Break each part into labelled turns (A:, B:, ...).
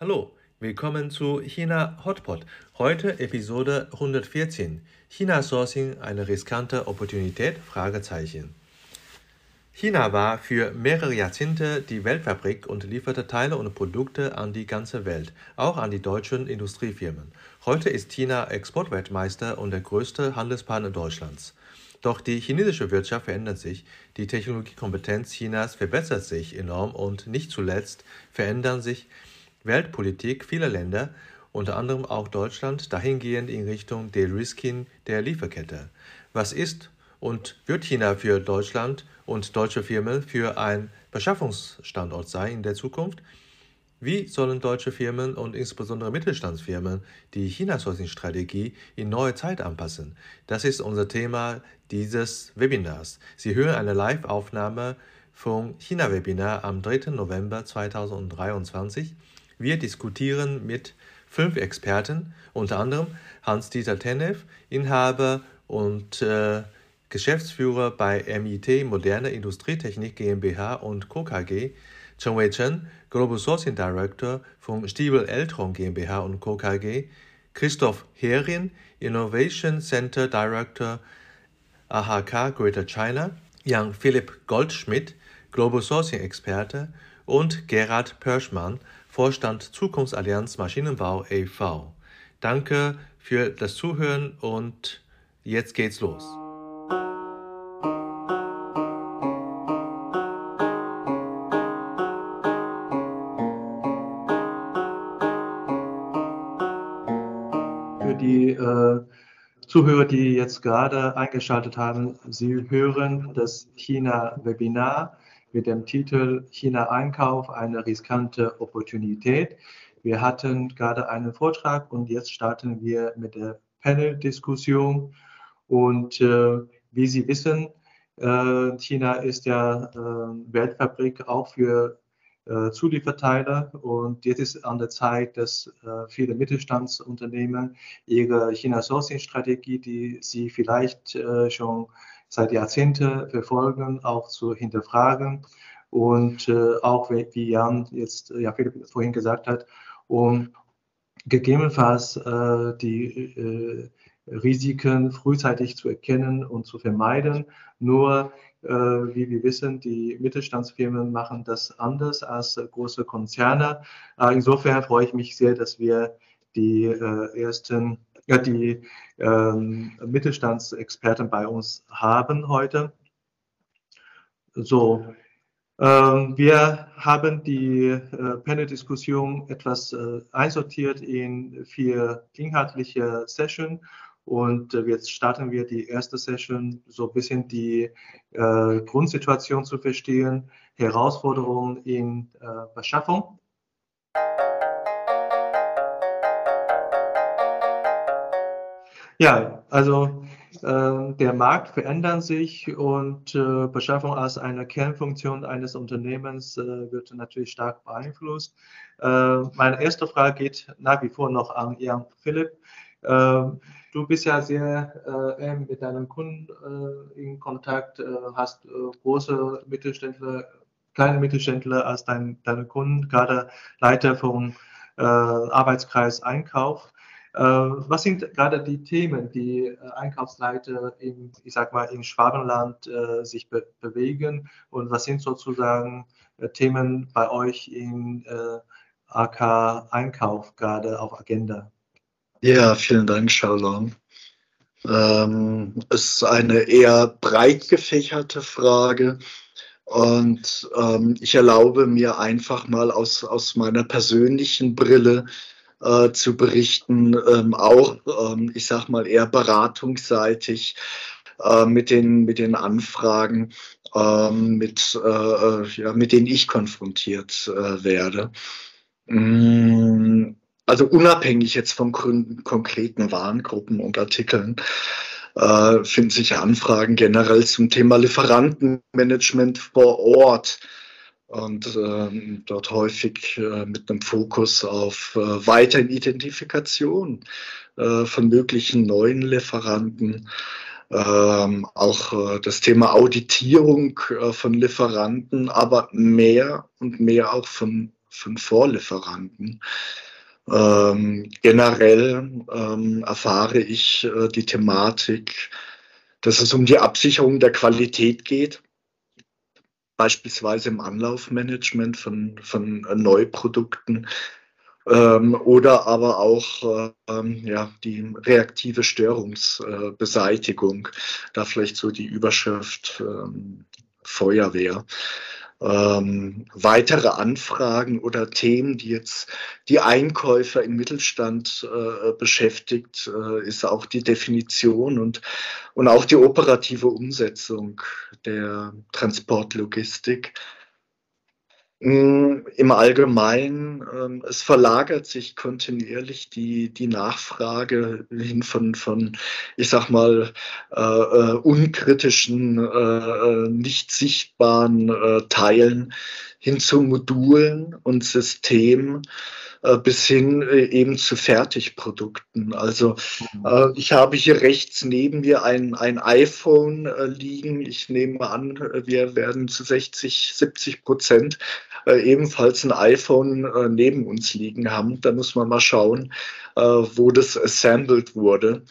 A: Hallo, willkommen zu China Hotpot. Heute Episode 114. China Sourcing eine riskante Opportunität? Fragezeichen. China war für mehrere Jahrzehnte die Weltfabrik und lieferte Teile und Produkte an die ganze Welt, auch an die deutschen Industriefirmen. Heute ist China Exportweltmeister und der größte Handelspartner Deutschlands. Doch die chinesische Wirtschaft verändert sich, die Technologiekompetenz Chinas verbessert sich enorm und nicht zuletzt verändern sich Weltpolitik vieler Länder, unter anderem auch Deutschland, dahingehend in Richtung De-Risking der Lieferkette. Was ist und wird China für Deutschland und deutsche Firmen für ein Beschaffungsstandort sein in der Zukunft? Wie sollen deutsche Firmen und insbesondere Mittelstandsfirmen die China-Sourcing-Strategie in neue Zeit anpassen? Das ist unser Thema dieses Webinars. Sie hören eine Live-Aufnahme vom China-Webinar am 3. November 2023. Wir diskutieren mit fünf Experten, unter anderem Hans-Dieter Tenev, Inhaber und äh, Geschäftsführer bei MIT Moderne Industrietechnik GmbH und Co. KG, Chen Wei Chen, Global Sourcing Director von Stiebel Eltron GmbH und Co. KG, Christoph Herin, Innovation Center Director AHK Greater China, Jan Philipp Goldschmidt, Global Sourcing Experte und Gerhard Pörschmann, Vorstand Zukunftsallianz Maschinenbau e.V. Danke für das Zuhören und jetzt geht's los. Für die äh, Zuhörer, die jetzt gerade eingeschaltet haben, Sie hören das China-Webinar mit dem Titel China Einkauf, eine riskante Opportunität. Wir hatten gerade einen Vortrag und jetzt starten wir mit der Panel-Diskussion. Und äh, wie Sie wissen, äh, China ist ja äh, Weltfabrik auch für äh, Zulieferteile und jetzt ist an der Zeit, dass äh, viele Mittelstandsunternehmen ihre China-Sourcing-Strategie, die sie vielleicht äh, schon seit Jahrzehnten verfolgen, auch zu hinterfragen und äh, auch, wie Jan jetzt ja Philipp vorhin gesagt hat, um gegebenenfalls äh, die äh, Risiken frühzeitig zu erkennen und zu vermeiden. Nur, äh, wie wir wissen, die Mittelstandsfirmen machen das anders als große Konzerne. Äh, insofern freue ich mich sehr, dass wir die äh, ersten ja, die ähm, Mittelstandsexperten bei uns haben heute. So, ähm, wir haben die äh, Panel-Diskussion etwas äh, einsortiert in vier inhaltliche Sessions und äh, jetzt starten wir die erste Session, so ein bisschen die äh, Grundsituation zu verstehen, Herausforderungen in äh, Beschaffung Ja, also äh, der Markt verändert sich und äh, Beschaffung als eine Kernfunktion eines Unternehmens äh, wird natürlich stark beeinflusst. Äh, meine erste Frage geht nach wie vor noch an Jan Philipp. Ähm, du bist ja sehr äh, mit deinen Kunden äh, in Kontakt, hast große Mittelständler, kleine Mittelständler als dein, deine Kunden, gerade Leiter vom Arbeitskreis Einkauf. Äh, was sind gerade die Themen, die äh, Einkaufsleiter in, ich sag mal, in Schwabenland äh, sich be bewegen und was sind sozusagen Themen bei euch in AK Einkauf gerade auf Agenda?
B: Ja, vielen Dank, Shalom. Ähm, es ist eine eher breit gefächerte Frage. Und ähm, ich erlaube mir einfach mal aus, aus meiner persönlichen Brille äh, zu berichten, ähm, auch, ähm, ich sag mal, eher beratungsseitig äh, mit, den, mit den Anfragen, ähm, mit, äh, äh ja, mit denen ich konfrontiert äh, werde. Mm, also unabhängig jetzt von konkreten Warengruppen und Artikeln äh, finden sich Anfragen generell zum Thema Lieferantenmanagement vor Ort und ähm, dort häufig äh, mit einem Fokus auf äh, weiteren Identifikation äh, von möglichen neuen Lieferanten. Ähm, auch äh, das Thema Auditierung äh, von Lieferanten, aber mehr und mehr auch von, von Vorlieferanten. Ähm, generell ähm, erfahre ich äh, die Thematik, dass es um die Absicherung der Qualität geht, beispielsweise im Anlaufmanagement von, von äh, Neuprodukten ähm, oder aber auch ähm, ja, die reaktive Störungsbeseitigung, da vielleicht so die Überschrift ähm, Feuerwehr ähm, weitere Anfragen oder Themen, die jetzt die Einkäufer im Mittelstand äh, beschäftigt, äh, ist auch die Definition und, und auch die operative Umsetzung der Transportlogistik. Im Allgemeinen, ähm, es verlagert sich kontinuierlich die, die Nachfrage hin von, von, ich sag mal, äh, äh unkritischen, äh, äh, nicht sichtbaren äh, Teilen hin zu Modulen und Systemen äh, bis hin äh, eben zu Fertigprodukten. Also mhm. äh, ich habe hier rechts neben mir ein, ein iPhone liegen. Ich nehme an, wir werden zu 60, 70 Prozent ebenfalls ein iPhone neben uns liegen haben. Da muss man mal schauen, wo das assembled wurde.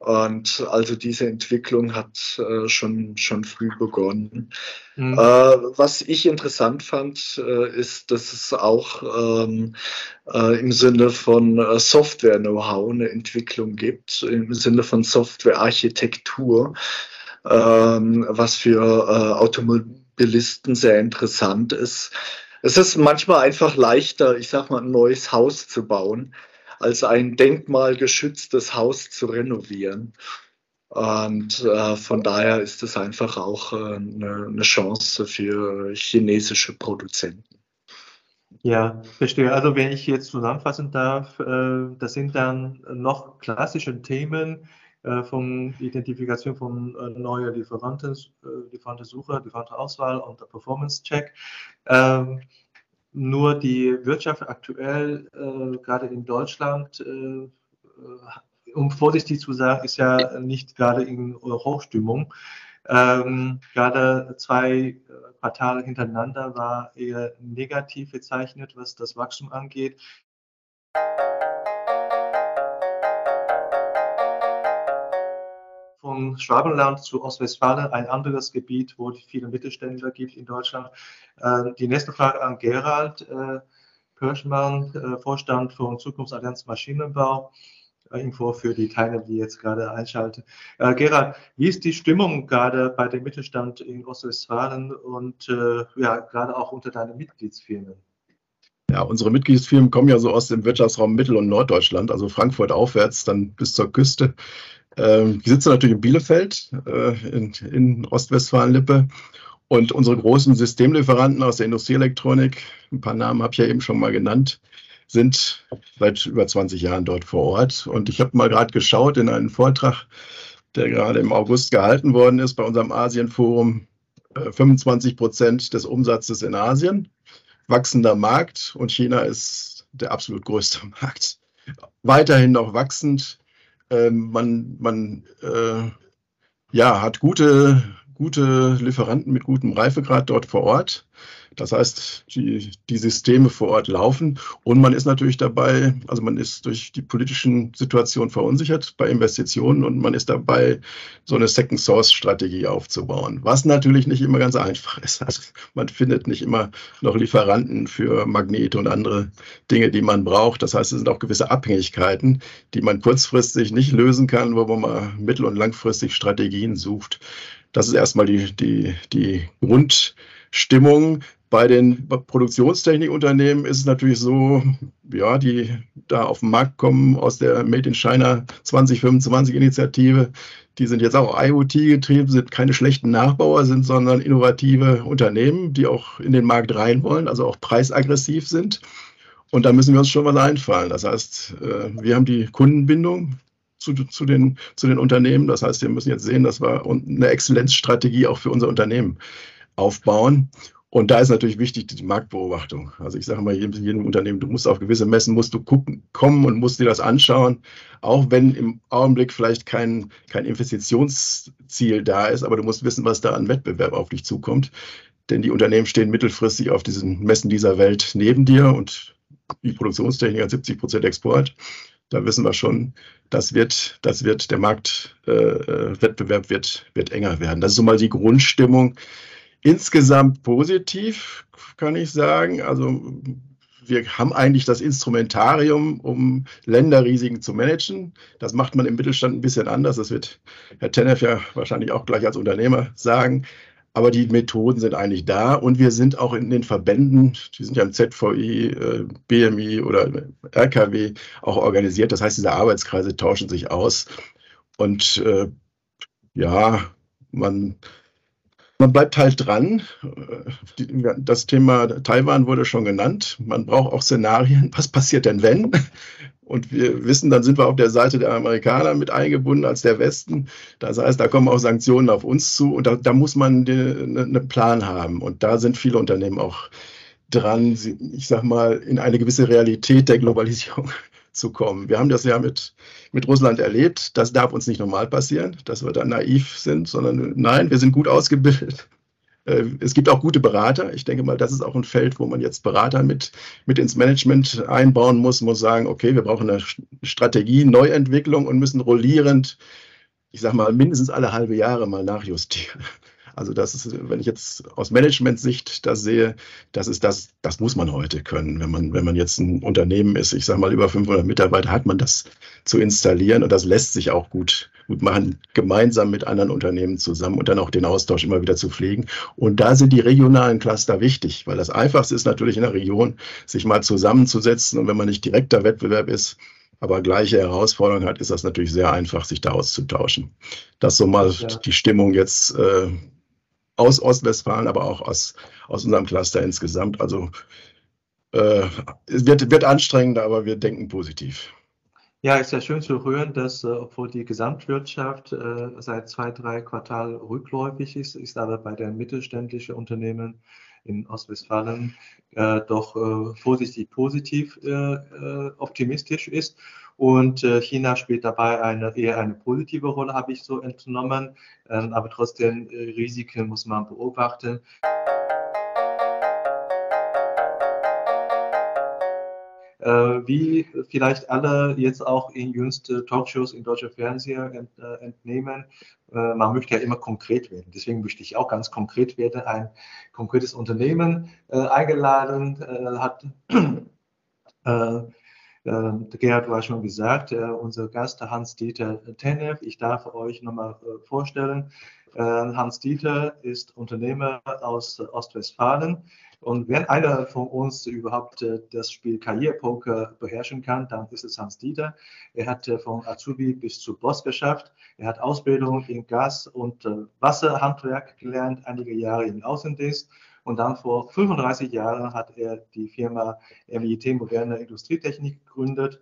B: Und also diese Entwicklung hat äh, schon, schon früh begonnen. Mhm. Äh, was ich interessant fand, äh, ist, dass es auch ähm, äh, im Sinne von äh, Software-Know-how eine Entwicklung gibt, im Sinne von Software-Architektur, ähm, was für äh, Automobilisten sehr interessant ist. Es ist manchmal einfach leichter, ich sag mal, ein neues Haus zu bauen, als ein denkmalgeschütztes Haus zu renovieren. Und äh, von daher ist es einfach auch äh, eine, eine Chance für chinesische Produzenten.
A: Ja, verstehe. Also wenn ich jetzt zusammenfassen darf, äh, das sind dann noch klassische Themen äh, von Identifikation von äh, neuen Lieferanten, äh, Lieferantensuche, Lieferantenauswahl und Performance-Check. Ähm, nur die Wirtschaft aktuell, äh, gerade in Deutschland, äh, um vorsichtig zu sagen, ist ja nicht gerade in Hochstimmung. Ähm, gerade zwei äh, Quartale hintereinander war eher negativ gezeichnet, was das Wachstum angeht. Von Schwabenland zu Ostwestfalen, ein anderes Gebiet, wo es viele Mittelständler gibt in Deutschland. Äh, die nächste Frage an Gerald äh, Kirschmann, äh, Vorstand von Zukunftsallianz Maschinenbau. Info für die Teilnehmer, die jetzt gerade einschalten. Äh, Gerald, wie ist die Stimmung gerade bei dem Mittelstand in Ostwestfalen und äh, ja, gerade auch unter deinen Mitgliedsfirmen?
C: Ja, unsere Mitgliedsfirmen kommen ja so aus dem Wirtschaftsraum Mittel- und Norddeutschland, also Frankfurt aufwärts, dann bis zur Küste. Ähm, wir sitzen natürlich in Bielefeld, äh, in, in Ostwestfalen-Lippe. Und unsere großen Systemlieferanten aus der Industrieelektronik, ein paar Namen habe ich ja eben schon mal genannt, sind seit über 20 Jahren dort vor Ort. Und ich habe mal gerade geschaut in einen Vortrag, der gerade im August gehalten worden ist bei unserem Asienforum. 25 äh, Prozent des Umsatzes in Asien, wachsender Markt und China ist der absolut größte Markt. Weiterhin noch wachsend, ähm, man man äh, ja, hat gute, gute Lieferanten mit gutem Reifegrad dort vor Ort. Das heißt, die, die Systeme vor Ort laufen und man ist natürlich dabei, also man ist durch die politischen Situationen verunsichert bei Investitionen und man ist dabei, so eine Second Source Strategie aufzubauen, was natürlich nicht immer ganz einfach ist. Also man findet nicht immer noch Lieferanten für Magnete und andere Dinge, die man braucht. Das heißt, es sind auch gewisse Abhängigkeiten, die man kurzfristig nicht lösen kann, wo man mal mittel- und langfristig Strategien sucht. Das ist erstmal die, die, die Grundstimmung. Bei den Produktionstechnikunternehmen ist es natürlich so, ja, die da auf den Markt kommen aus der Made in China 2025 Initiative, die sind jetzt auch IoT getrieben, sind keine schlechten Nachbauer, sind, sondern innovative Unternehmen, die auch in den Markt rein wollen, also auch preisaggressiv sind. Und da müssen wir uns schon was einfallen. Das heißt, äh, wir haben die Kundenbindung zu, zu, den, zu den Unternehmen. Das heißt, wir müssen jetzt sehen, dass wir eine Exzellenzstrategie auch für unser Unternehmen aufbauen. Und da ist natürlich wichtig die Marktbeobachtung. Also ich sage mal, jedem, jedem Unternehmen, du musst auf gewisse Messen, musst du gucken, kommen und musst dir das anschauen, auch wenn im Augenblick vielleicht kein, kein Investitionsziel da ist, aber du musst wissen, was da an Wettbewerb auf dich zukommt. denn die Unternehmen stehen mittelfristig auf diesen Messen dieser Welt neben dir und die Produktionstechnik hat 70 Prozent Export. Da wissen wir schon, das wird, das wird der Marktwettbewerb äh, wird, wird enger werden. Das ist so mal die Grundstimmung. Insgesamt positiv, kann ich sagen. Also wir haben eigentlich das Instrumentarium, um Länderrisiken zu managen. Das macht man im Mittelstand ein bisschen anders. Das wird Herr Tenef ja wahrscheinlich auch gleich als Unternehmer sagen. Aber die Methoden sind eigentlich da und wir sind auch in den Verbänden, die sind ja im ZVI, äh, BMI oder RKW auch organisiert. Das heißt, diese Arbeitskreise tauschen sich aus. Und äh, ja, man man bleibt halt dran. Das Thema Taiwan wurde schon genannt. Man braucht auch Szenarien. Was passiert denn, wenn? Und wir wissen, dann sind wir auf der Seite der Amerikaner mit eingebunden als der Westen. Das heißt, da kommen auch Sanktionen auf uns zu und da, da muss man einen ne Plan haben. Und da sind viele Unternehmen auch dran, ich sag mal, in eine gewisse Realität der Globalisierung zu kommen. Wir haben das ja mit, mit Russland erlebt. Das darf uns nicht normal passieren, dass wir da naiv sind, sondern nein, wir sind gut ausgebildet. Äh, es gibt auch gute Berater. Ich denke mal, das ist auch ein Feld, wo man jetzt Berater mit, mit ins Management einbauen muss, muss sagen, okay, wir brauchen eine Strategie, Neuentwicklung und müssen rollierend, ich sage mal, mindestens alle halbe Jahre mal nachjustieren. Also das ist, wenn ich jetzt aus Management-Sicht das sehe, das ist das, das muss man heute können. Wenn man, wenn man jetzt ein Unternehmen ist, ich sage mal über 500 Mitarbeiter, hat man das zu installieren und das lässt sich auch gut, gut machen, gemeinsam mit anderen Unternehmen zusammen und dann auch den Austausch immer wieder zu pflegen. Und da sind die regionalen Cluster wichtig, weil das Einfachste ist natürlich in der Region, sich mal zusammenzusetzen und wenn man nicht direkter Wettbewerb ist, aber gleiche Herausforderungen hat, ist das natürlich sehr einfach, sich da auszutauschen. Das so mal ja. die Stimmung jetzt äh, aus Ostwestfalen, aber auch aus, aus unserem Cluster insgesamt. Also äh, es wird, wird anstrengender, aber wir denken positiv.
A: Ja, ist ja schön zu hören, dass, äh, obwohl die Gesamtwirtschaft äh, seit zwei, drei Quartalen rückläufig ist, ist aber bei den mittelständischen Unternehmen in Ostwestfalen äh, doch äh, vorsichtig positiv äh, äh, optimistisch ist. Und äh, China spielt dabei eine, eher eine positive Rolle, habe ich so entnommen. Ähm, aber trotzdem äh, Risiken muss man beobachten. Äh, wie vielleicht alle jetzt auch in jüngste Talkshows in deutscher äh, entnehmen, man möchte ja immer konkret werden. Deswegen möchte ich auch ganz konkret werden. Ein konkretes Unternehmen eingeladen hat. Äh, Gerhard war schon gesagt, äh, unser Gast Hans-Dieter Tenev. Ich darf euch nochmal äh, vorstellen. Hans-Dieter ist Unternehmer aus Ostwestfalen. Und wenn einer von uns überhaupt das Spiel Karrierepoker beherrschen kann, dann ist es Hans-Dieter. Er hat von Azubi bis zu Boss geschafft. Er hat Ausbildung in Gas- und Wasserhandwerk gelernt, einige Jahre im Außendienst und dann vor 35 Jahren hat er die Firma MIT Moderne Industrietechnik gegründet.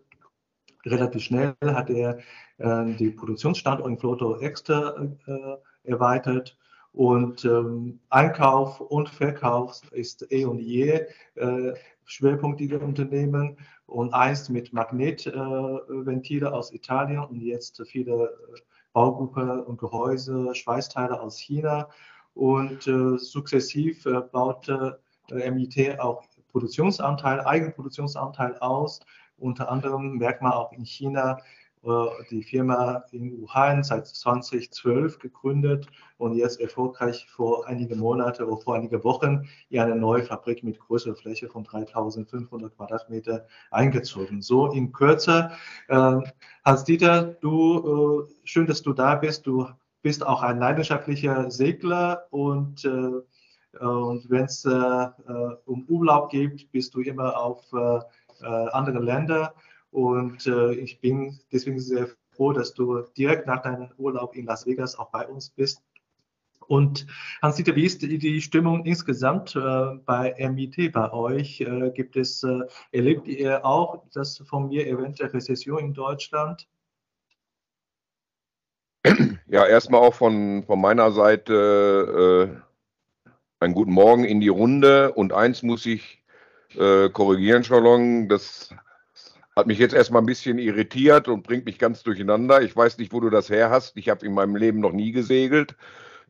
A: Relativ schnell hat er äh, die Produktionsstandort in Floto Exter äh, erweitert. Und ähm, Einkauf und Verkauf ist eh und je äh, Schwerpunkt dieser Unternehmen. Und einst mit Magnetventile äh, aus Italien und jetzt viele äh, Baugruppen und Gehäuse, Schweißteile aus China und äh, sukzessiv äh, baute äh, MIT auch Produktionsanteil, Eigenproduktionsanteil aus. Unter anderem merkt man auch in China äh, die Firma in Wuhan seit 2012 gegründet und jetzt erfolgreich vor einigen Monaten oder vor einigen Wochen in eine neue Fabrik mit größerer Fläche von 3500 Quadratmeter eingezogen. So in Kürze. Äh, Hans-Dieter, du, äh, schön, dass du da bist. Du bist auch ein leidenschaftlicher Segler und, äh, und wenn es äh, äh, um Urlaub geht, bist du immer auf äh, äh, andere Länder. Und äh, ich bin deswegen sehr froh, dass du direkt nach deinem Urlaub in Las Vegas auch bei uns bist. Und Hans-Dieter, wie ist die Stimmung insgesamt bei MIT bei euch? Gibt es, erlebt ihr auch das von mir erwähnte Rezession in Deutschland?
D: Ja, erstmal auch von, von meiner Seite äh, einen guten Morgen in die Runde. Und eins muss ich äh, korrigieren, Charlon, das hat mich jetzt erstmal ein bisschen irritiert und bringt mich ganz durcheinander. Ich weiß nicht, wo du das her hast. Ich habe in meinem Leben noch nie gesegelt.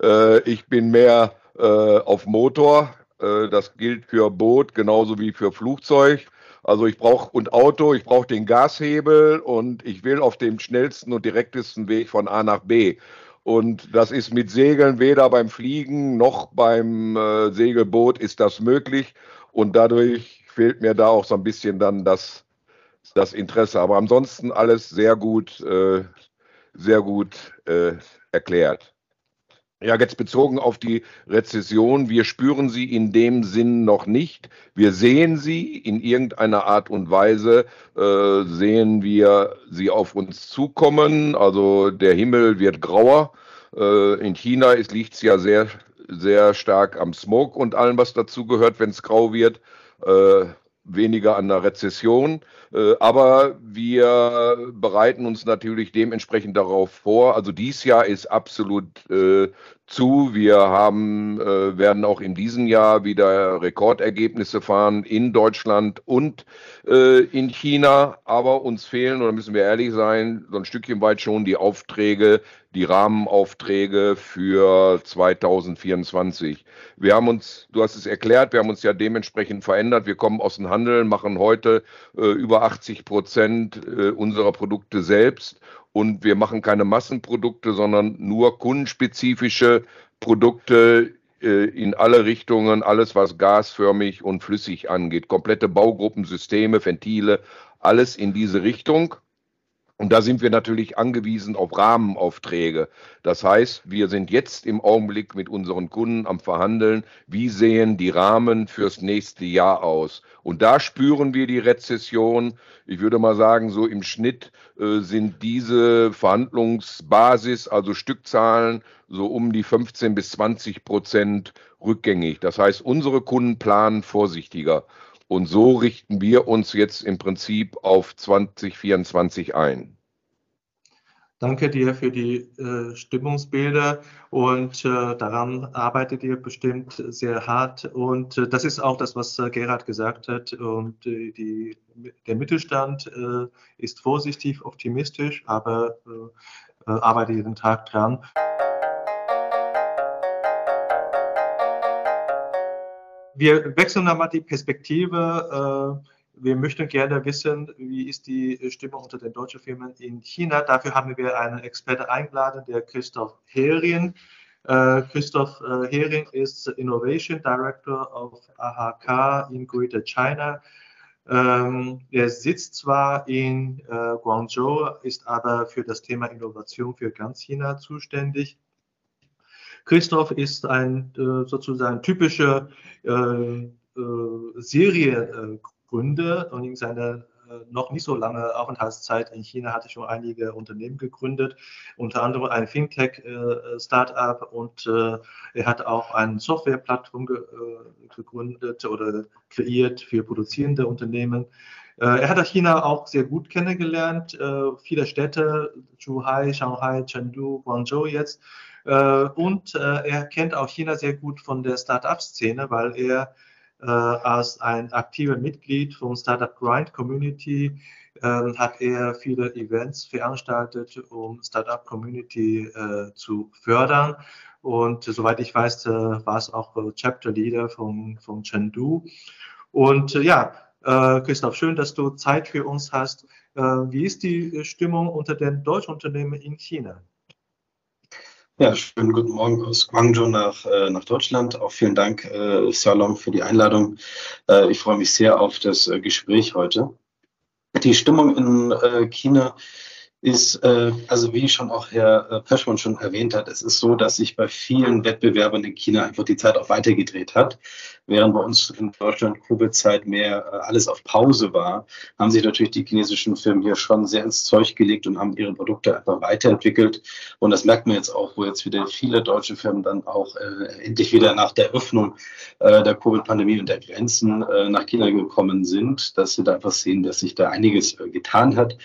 D: Äh, ich bin mehr äh, auf Motor. Äh, das gilt für Boot genauso wie für Flugzeug. Also ich brauche und Auto, ich brauche den Gashebel und ich will auf dem schnellsten und direktesten Weg von A nach B. Und das ist mit Segeln weder beim Fliegen noch beim äh, Segelboot ist das möglich. Und dadurch fehlt mir da auch so ein bisschen dann das, das Interesse. Aber ansonsten alles sehr gut, äh, sehr gut äh, erklärt. Ja, jetzt bezogen auf die Rezession, wir spüren sie in dem Sinn noch nicht. Wir sehen sie in irgendeiner Art und Weise, äh, sehen wir sie auf uns zukommen. Also der Himmel wird grauer. Äh, in China liegt es ja sehr, sehr stark am Smog und allem, was dazugehört, wenn es grau wird. Äh, weniger an der Rezession. Äh, aber wir bereiten uns natürlich dementsprechend darauf vor. Also dies Jahr ist absolut äh, zu. Wir haben, äh, werden auch in diesem Jahr wieder Rekordergebnisse fahren in Deutschland und in China. Aber uns fehlen, oder müssen wir ehrlich sein, so ein Stückchen weit schon die Aufträge, die Rahmenaufträge für 2024. Wir haben uns, du hast es erklärt, wir haben uns ja dementsprechend verändert. Wir kommen aus dem Handel, machen heute äh, über 80 Prozent äh, unserer Produkte selbst und wir machen keine Massenprodukte, sondern nur kundenspezifische Produkte äh, in alle Richtungen, alles was gasförmig und flüssig angeht, komplette Baugruppensysteme, Ventile, alles in diese Richtung. Und da sind wir natürlich angewiesen auf Rahmenaufträge. Das heißt, wir sind jetzt im Augenblick mit unseren Kunden am Verhandeln, wie sehen die Rahmen fürs nächste Jahr aus. Und da spüren wir die Rezession. Ich würde mal sagen, so im Schnitt äh, sind diese Verhandlungsbasis, also Stückzahlen, so um die 15 bis 20 Prozent rückgängig. Das heißt, unsere Kunden planen vorsichtiger. Und so richten wir uns jetzt im Prinzip auf 2024 ein.
A: Danke dir für die äh, Stimmungsbilder und äh, daran arbeitet ihr bestimmt sehr hart. Und äh, das ist auch das, was äh, Gerhard gesagt hat. Und äh, die, der Mittelstand äh, ist vorsichtig, optimistisch, aber arbeitet jeden Tag dran. Wir wechseln nochmal die Perspektive. Äh, wir möchten gerne wissen, wie ist die Stimmung unter den deutschen Firmen in China. Dafür haben wir einen Experten eingeladen, der Christoph Hering. Äh, Christoph äh, Hering ist Innovation Director of AHK in Greater China. Ähm, er sitzt zwar in Guangzhou, ist aber für das Thema Innovation für ganz China zuständig. Christoph ist ein äh, sozusagen typischer äh, äh, Seriengründer und in seiner noch nicht so lange Aufenthaltszeit in China hatte schon einige Unternehmen gegründet, unter anderem ein Fintech-Startup und er hat auch eine Softwareplattform gegründet oder kreiert für produzierende Unternehmen. Er hat China auch sehr gut kennengelernt, viele Städte, Zhuhai, Shanghai, Chengdu, Guangzhou jetzt. Äh, und äh, er kennt auch China sehr gut von der Startup-Szene, weil er äh, als ein aktiver Mitglied von Startup Grind Community hat er viele Events veranstaltet, um Startup Community zu fördern. Und soweit ich weiß, war es auch Chapter Leader von, von Chengdu. Und ja, Christoph, schön, dass du Zeit für uns hast. wie ist die Stimmung unter den deutschen Unternehmen in China?
E: Ja, schönen guten Morgen aus Guangzhou nach, äh, nach Deutschland. Auch vielen Dank, äh, Salom, für die Einladung. Äh, ich freue mich sehr auf das äh, Gespräch heute. Die Stimmung in äh, China ist, äh, also wie schon auch Herr äh, Peschmann schon erwähnt hat, es ist so, dass sich bei vielen Wettbewerbern in China einfach die Zeit auch weitergedreht hat. Während bei uns in Deutschland Covid-Zeit mehr äh, alles auf Pause war, haben sich natürlich die chinesischen Firmen hier schon sehr ins Zeug gelegt und haben ihre Produkte einfach weiterentwickelt. Und das merkt man jetzt auch, wo jetzt wieder viele deutsche Firmen dann auch äh, endlich wieder nach der Öffnung äh, der Covid-Pandemie und der Grenzen äh, nach China gekommen sind, dass sie da einfach sehen, dass sich da einiges äh, getan hat.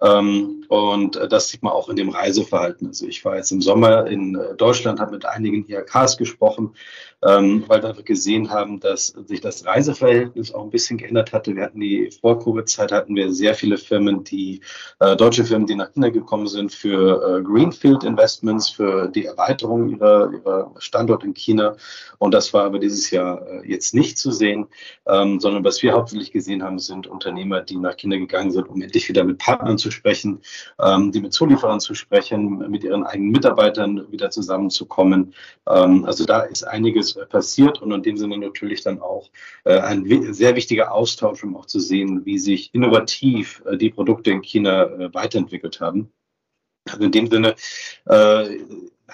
E: Ähm, und das sieht man auch in dem Reiseverhalten. Also ich war jetzt im Sommer in äh, Deutschland, habe mit einigen IHKs gesprochen, ähm, weil wir gesehen haben, dass sich das Reiseverhältnis auch ein bisschen geändert hatte. Wir hatten die Vor-Covid-Zeit, hatten wir sehr viele Firmen, die äh, deutsche Firmen, die nach China gekommen sind für äh, Greenfield Investments, für die Erweiterung ihrer, ihrer Standort in China. Und das war aber dieses Jahr äh, jetzt nicht zu sehen, ähm, sondern was wir hauptsächlich gesehen haben, sind Unternehmer, die nach China gegangen sind, um endlich wieder mit Partnern zu sprechen, die mit Zulieferern zu sprechen, mit ihren eigenen Mitarbeitern wieder zusammenzukommen. Ähm, also da ist einiges passiert und in dem Sinne natürlich dann auch äh, ein sehr wichtiger Austausch, um auch zu sehen, wie sich innovativ äh, die Produkte in China äh, weiterentwickelt haben. Also in dem Sinne äh,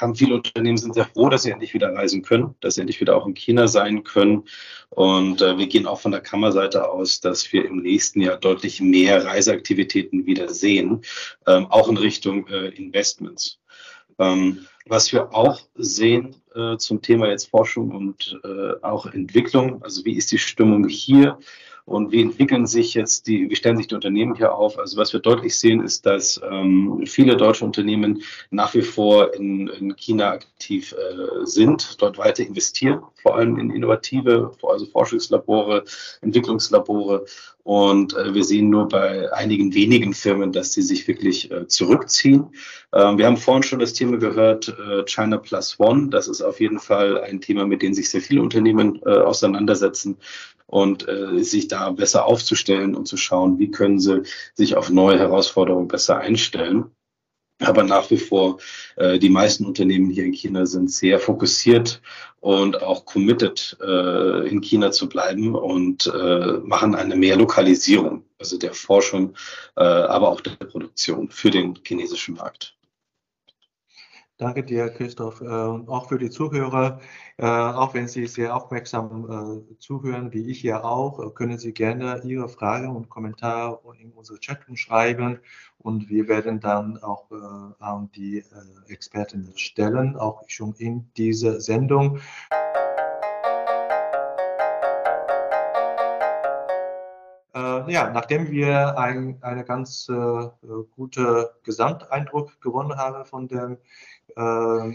E: haben viele Unternehmen sind sehr froh, dass sie endlich wieder reisen können, dass sie endlich wieder auch in China sein können. Und äh, wir gehen auch von der Kammerseite aus, dass wir im nächsten Jahr deutlich mehr Reiseaktivitäten wieder sehen, ähm, auch in Richtung äh, Investments. Ähm, was wir auch sehen äh, zum Thema jetzt Forschung und äh, auch Entwicklung, also wie ist die Stimmung hier? Und wie entwickeln sich jetzt die, wie stellen sich die Unternehmen hier auf? Also was wir deutlich sehen, ist, dass ähm, viele deutsche Unternehmen nach wie vor in, in China aktiv äh, sind, dort weiter investieren, vor allem in innovative, also Forschungslabore, Entwicklungslabore. Und äh, wir sehen nur bei einigen wenigen Firmen, dass sie sich wirklich äh, zurückziehen. Ähm, wir haben vorhin schon das Thema gehört, äh, China Plus One. Das ist auf jeden Fall ein Thema, mit dem sich sehr viele Unternehmen äh, auseinandersetzen und äh, sich da besser aufzustellen und zu schauen, wie können sie sich auf neue Herausforderungen besser einstellen. Aber nach wie vor, äh, die meisten Unternehmen hier in China sind sehr fokussiert und auch committed, äh, in China zu bleiben und äh, machen eine mehr Lokalisierung, also der Forschung, äh, aber auch der Produktion für den chinesischen Markt.
A: Danke dir, Christoph. Äh, und auch für die Zuhörer, äh, auch wenn Sie sehr aufmerksam äh, zuhören, wie ich ja auch, können Sie gerne Ihre Fragen und Kommentare in unsere Chatroom schreiben und wir werden dann auch an die Experten stellen, auch schon in dieser Sendung. Ja, nachdem wir ein, eine ganz äh, gute Gesamteindruck gewonnen haben von dem äh,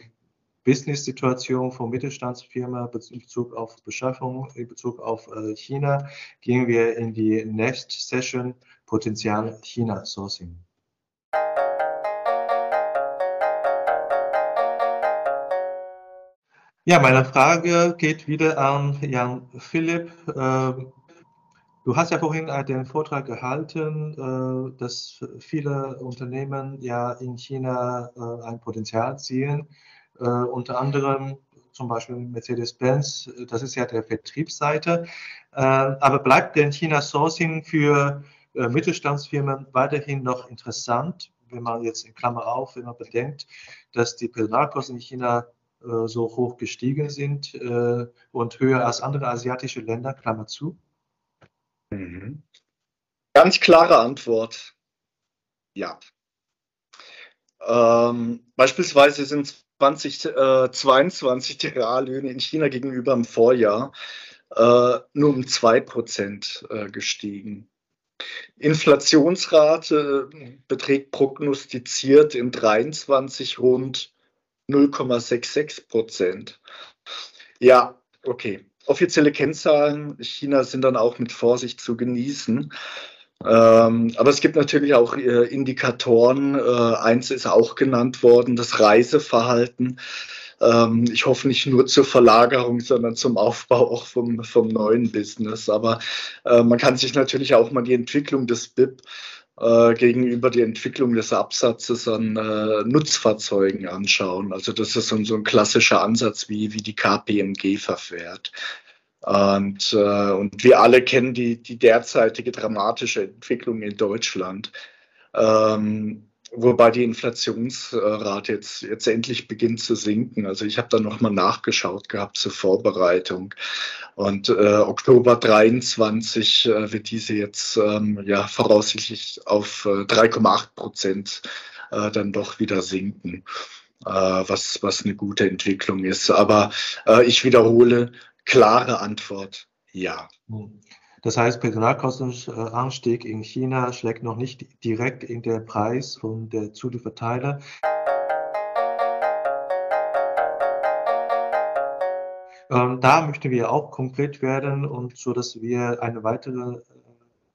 A: Business-Situation von Mittelstandsfirmen in Bezug auf Beschaffung, in Bezug auf äh, China, gehen wir in die Next Session Potenzial China Sourcing. Ja, meine Frage geht wieder an Jan Philipp. Ähm, Du hast ja vorhin äh, den Vortrag gehalten, äh, dass viele Unternehmen ja in China äh, ein Potenzial sehen, unter anderem zum Beispiel Mercedes-Benz, das ist ja der Vertriebsseite. Aber bleibt denn China Sourcing für Mittelstandsfirmen weiterhin noch interessant, wenn man jetzt in Klammer auf, wenn man bedenkt, dass die Personalkosten in China so hoch gestiegen sind und höher als andere asiatische Länder, Klammer zu?
B: Mhm. Ganz klare Antwort. Ja. Ähm, beispielsweise sind 2022 äh, die Reallöhne in China gegenüber im Vorjahr äh, nur um 2% äh, gestiegen. Inflationsrate beträgt prognostiziert in 23 rund 0,66 Prozent. Ja, okay offizielle Kennzahlen China sind dann auch mit Vorsicht zu genießen. Ähm, aber es gibt natürlich auch äh, Indikatoren. Äh, eins ist auch genannt worden, das Reiseverhalten. Ähm, ich hoffe nicht nur zur Verlagerung, sondern zum Aufbau auch vom, vom neuen Business. Aber äh, man kann sich natürlich auch mal die Entwicklung des BIP äh, gegenüber die Entwicklung des Absatzes an äh, Nutzfahrzeugen anschauen. Also das ist so, so ein klassischer Ansatz, wie, wie die KPMG verfährt. Und, äh, und wir alle kennen die, die derzeitige dramatische Entwicklung in Deutschland. Ähm, wobei die Inflationsrate jetzt, jetzt endlich beginnt zu sinken. Also ich habe da nochmal nachgeschaut gehabt zur Vorbereitung. Und äh, Oktober 23 äh, wird diese jetzt ähm, ja voraussichtlich auf äh, 3,8 Prozent äh, dann doch wieder sinken. Äh, was, was eine gute Entwicklung ist. Aber äh, ich wiederhole, klare Antwort, ja.
A: Das heißt, Personalkostenanstieg in China schlägt noch nicht direkt in den Preis von der Zulieferteile. Ähm, da möchten wir auch konkret werden und so, dass wir eine weitere äh,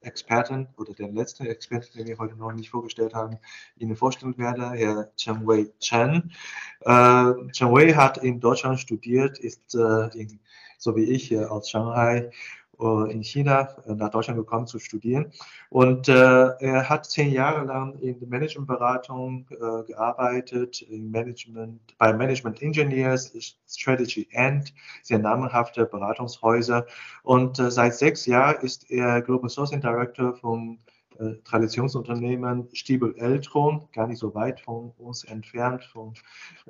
A: Experten oder den letzten Experten, den wir heute noch nicht vorgestellt haben, Ihnen vorstellen werde, Herr Chen Wei Chen. Äh, Chen Wei hat in Deutschland studiert, ist äh, in, so wie ich aus Shanghai äh, in China äh, nach Deutschland gekommen zu studieren. Und äh, er hat zehn Jahre lang in der Managementberatung äh, gearbeitet, im Management, bei Management Engineers, Strategy End, sehr namenhafte Beratungshäuser. Und äh, seit sechs Jahren ist er Global Sourcing Director von äh, Traditionsunternehmen Stiebel Eltron, gar nicht so weit von uns entfernt, von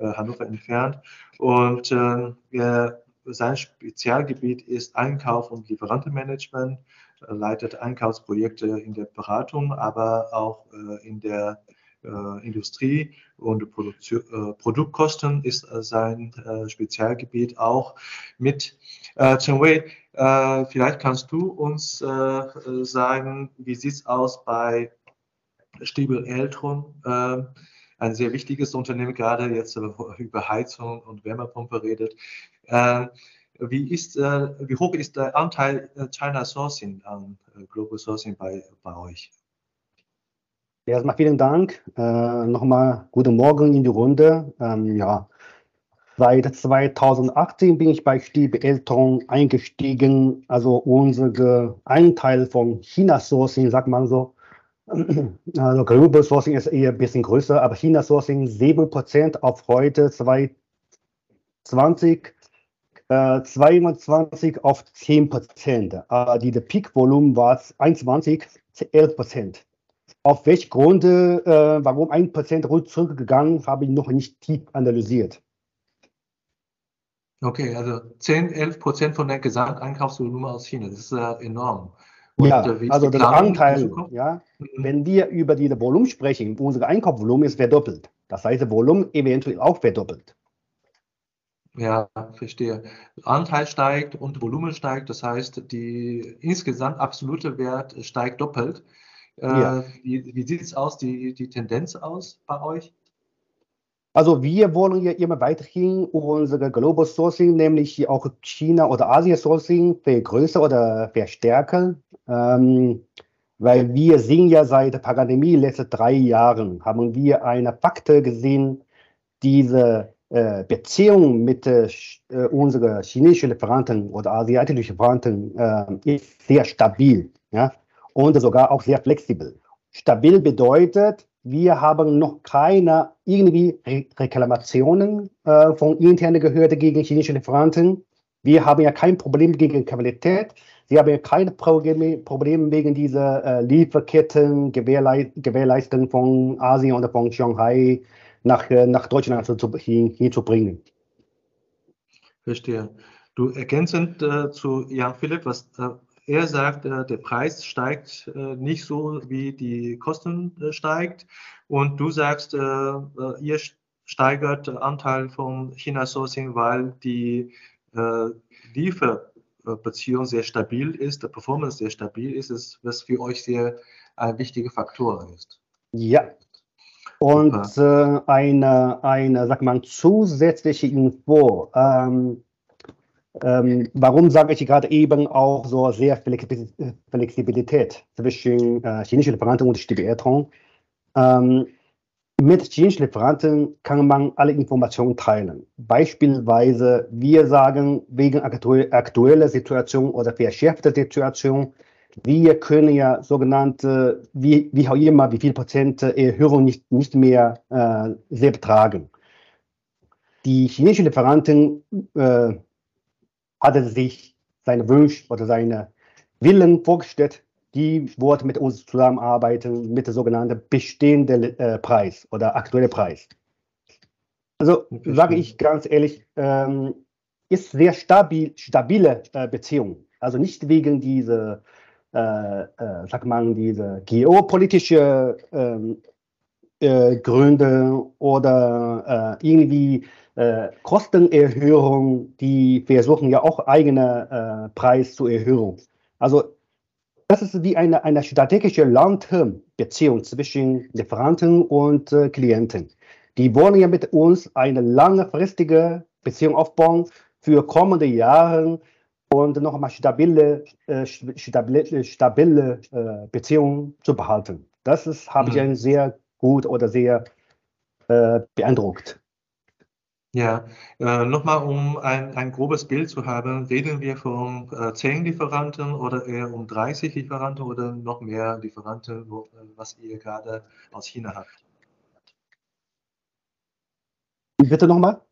A: Hannover entfernt. Und er sein Spezialgebiet ist Einkauf und Lieferantenmanagement, leitet Einkaufsprojekte in der Beratung, aber auch äh, in der äh, Industrie und äh, Produktkosten ist sein Spezialgebiet auch mit. Chen Wei, vielleicht kannst du uns sagen, wie sieht es aus bei Stiebel Eltron? ein sehr wichtiges Unternehmen, gerade jetzt über Heizung und Wärmepumpe redet. Äh, wie, ist, äh, wie hoch ist der Anteil äh, China Sourcing an Global Sourcing bei, bei euch?
F: Erstmal vielen Dank. Äh, Nochmal guten Morgen in die Runde. Ähm, ja, seit 2018 bin ich bei Stiebe Eltron eingestiegen. Also unser Anteil von China Sourcing, sagt man so, also Global Sourcing ist eher ein bisschen größer, aber China Sourcing 7% auf heute 2020 äh, 22 auf 10 Prozent. Äh, die Peak-Volumen war 21, 11 Prozent. Auf welche Gründe, äh, warum 1 Prozent zurückgegangen, habe ich noch nicht tief analysiert.
A: Okay, also 10, 11 Prozent von der Gesamteinkaufsvolumen aus China, das ist äh, enorm. Und,
F: ja, äh, also der Anteil, ja, mhm. wenn wir über diese Volumen sprechen, unser Einkaufsvolumen ist verdoppelt. Das heißt, das Volumen eventuell auch verdoppelt.
A: Ja, verstehe. Anteil steigt und Volumen steigt, das heißt, die insgesamt absolute Wert steigt doppelt. Äh, ja. Wie, wie sieht es aus, die, die Tendenz aus bei euch?
F: Also wir wollen ja immer weiterhin unsere Global Sourcing, nämlich auch China oder Asien Sourcing vergrößern oder verstärken. Ähm, weil wir sehen ja seit der Pandemie letzten drei Jahren, haben wir eine Faktor gesehen, diese äh, Beziehung mit äh, unseren chinesischen Lieferanten oder asiatischen Lieferanten äh, ist sehr stabil ja? und sogar auch sehr flexibel. Stabil bedeutet, wir haben noch keine irgendwie Re Reklamationen äh, von internen Behörden gegen chinesische Lieferanten. Wir haben ja kein Problem gegen Qualität. Sie haben ja keine Probleme, Probleme wegen dieser äh, Lieferketten, Gewährlei Gewährleistung von Asien oder von Shanghai nach, äh, nach Deutschland zu, hin, hinzubringen.
A: Verstehe. Du ergänzend äh, zu Jan Philipp, was äh, er sagt, äh, der Preis steigt äh, nicht so, wie die Kosten äh, steigt. Und du sagst, ihr steigert Anteil von China Sourcing, weil die Lieferbeziehung sehr stabil ist, der Performance sehr stabil ist, was für euch sehr ein wichtiger Faktor ist.
F: Ja, und äh, eine, eine, sag mal, zusätzliche Info. Ähm, ähm, warum sage ich gerade eben auch so sehr Flexibilität zwischen äh, chinesischen Lieferanten und Stibeetron? Ähm, mit chinesischen Lieferanten kann man alle Informationen teilen. Beispielsweise, wir sagen, wegen aktueller Situation oder verschärfter Situation, wir können ja sogenannte, wie, wie auch immer, wie viel Prozent Erhöhung nicht, nicht mehr äh, selbst tragen. Die chinesischen Lieferanten äh, hatten sich seine Wünsche oder seine Willen vorgestellt, die wollten mit uns zusammenarbeiten mit dem sogenannten bestehenden äh, Preis oder aktuellen Preis. Also sage ich ganz ehrlich, ähm, ist sehr stabil, stabile äh, Beziehung. Also nicht wegen dieser sagt man, diese geopolitische ähm, äh, Gründe oder äh, irgendwie äh, Kostenerhöhung, die versuchen ja auch eigene äh, Preis zu erhöhen. Also das ist wie eine, eine strategische Long-Term-Beziehung zwischen Lieferanten und äh, Klienten. Die wollen ja mit uns eine langfristige Beziehung aufbauen für kommende Jahre und nochmal stabile, äh, stabile, stabile äh, Beziehungen zu behalten. Das ist, habe mhm. ich einen sehr gut oder sehr äh, beeindruckt.
A: Ja, äh, nochmal um ein, ein grobes Bild zu haben, reden wir von äh, 10 Lieferanten oder eher um 30 Lieferanten oder noch mehr Lieferanten, wo, äh, was ihr gerade aus China habt?
F: Bitte nochmal?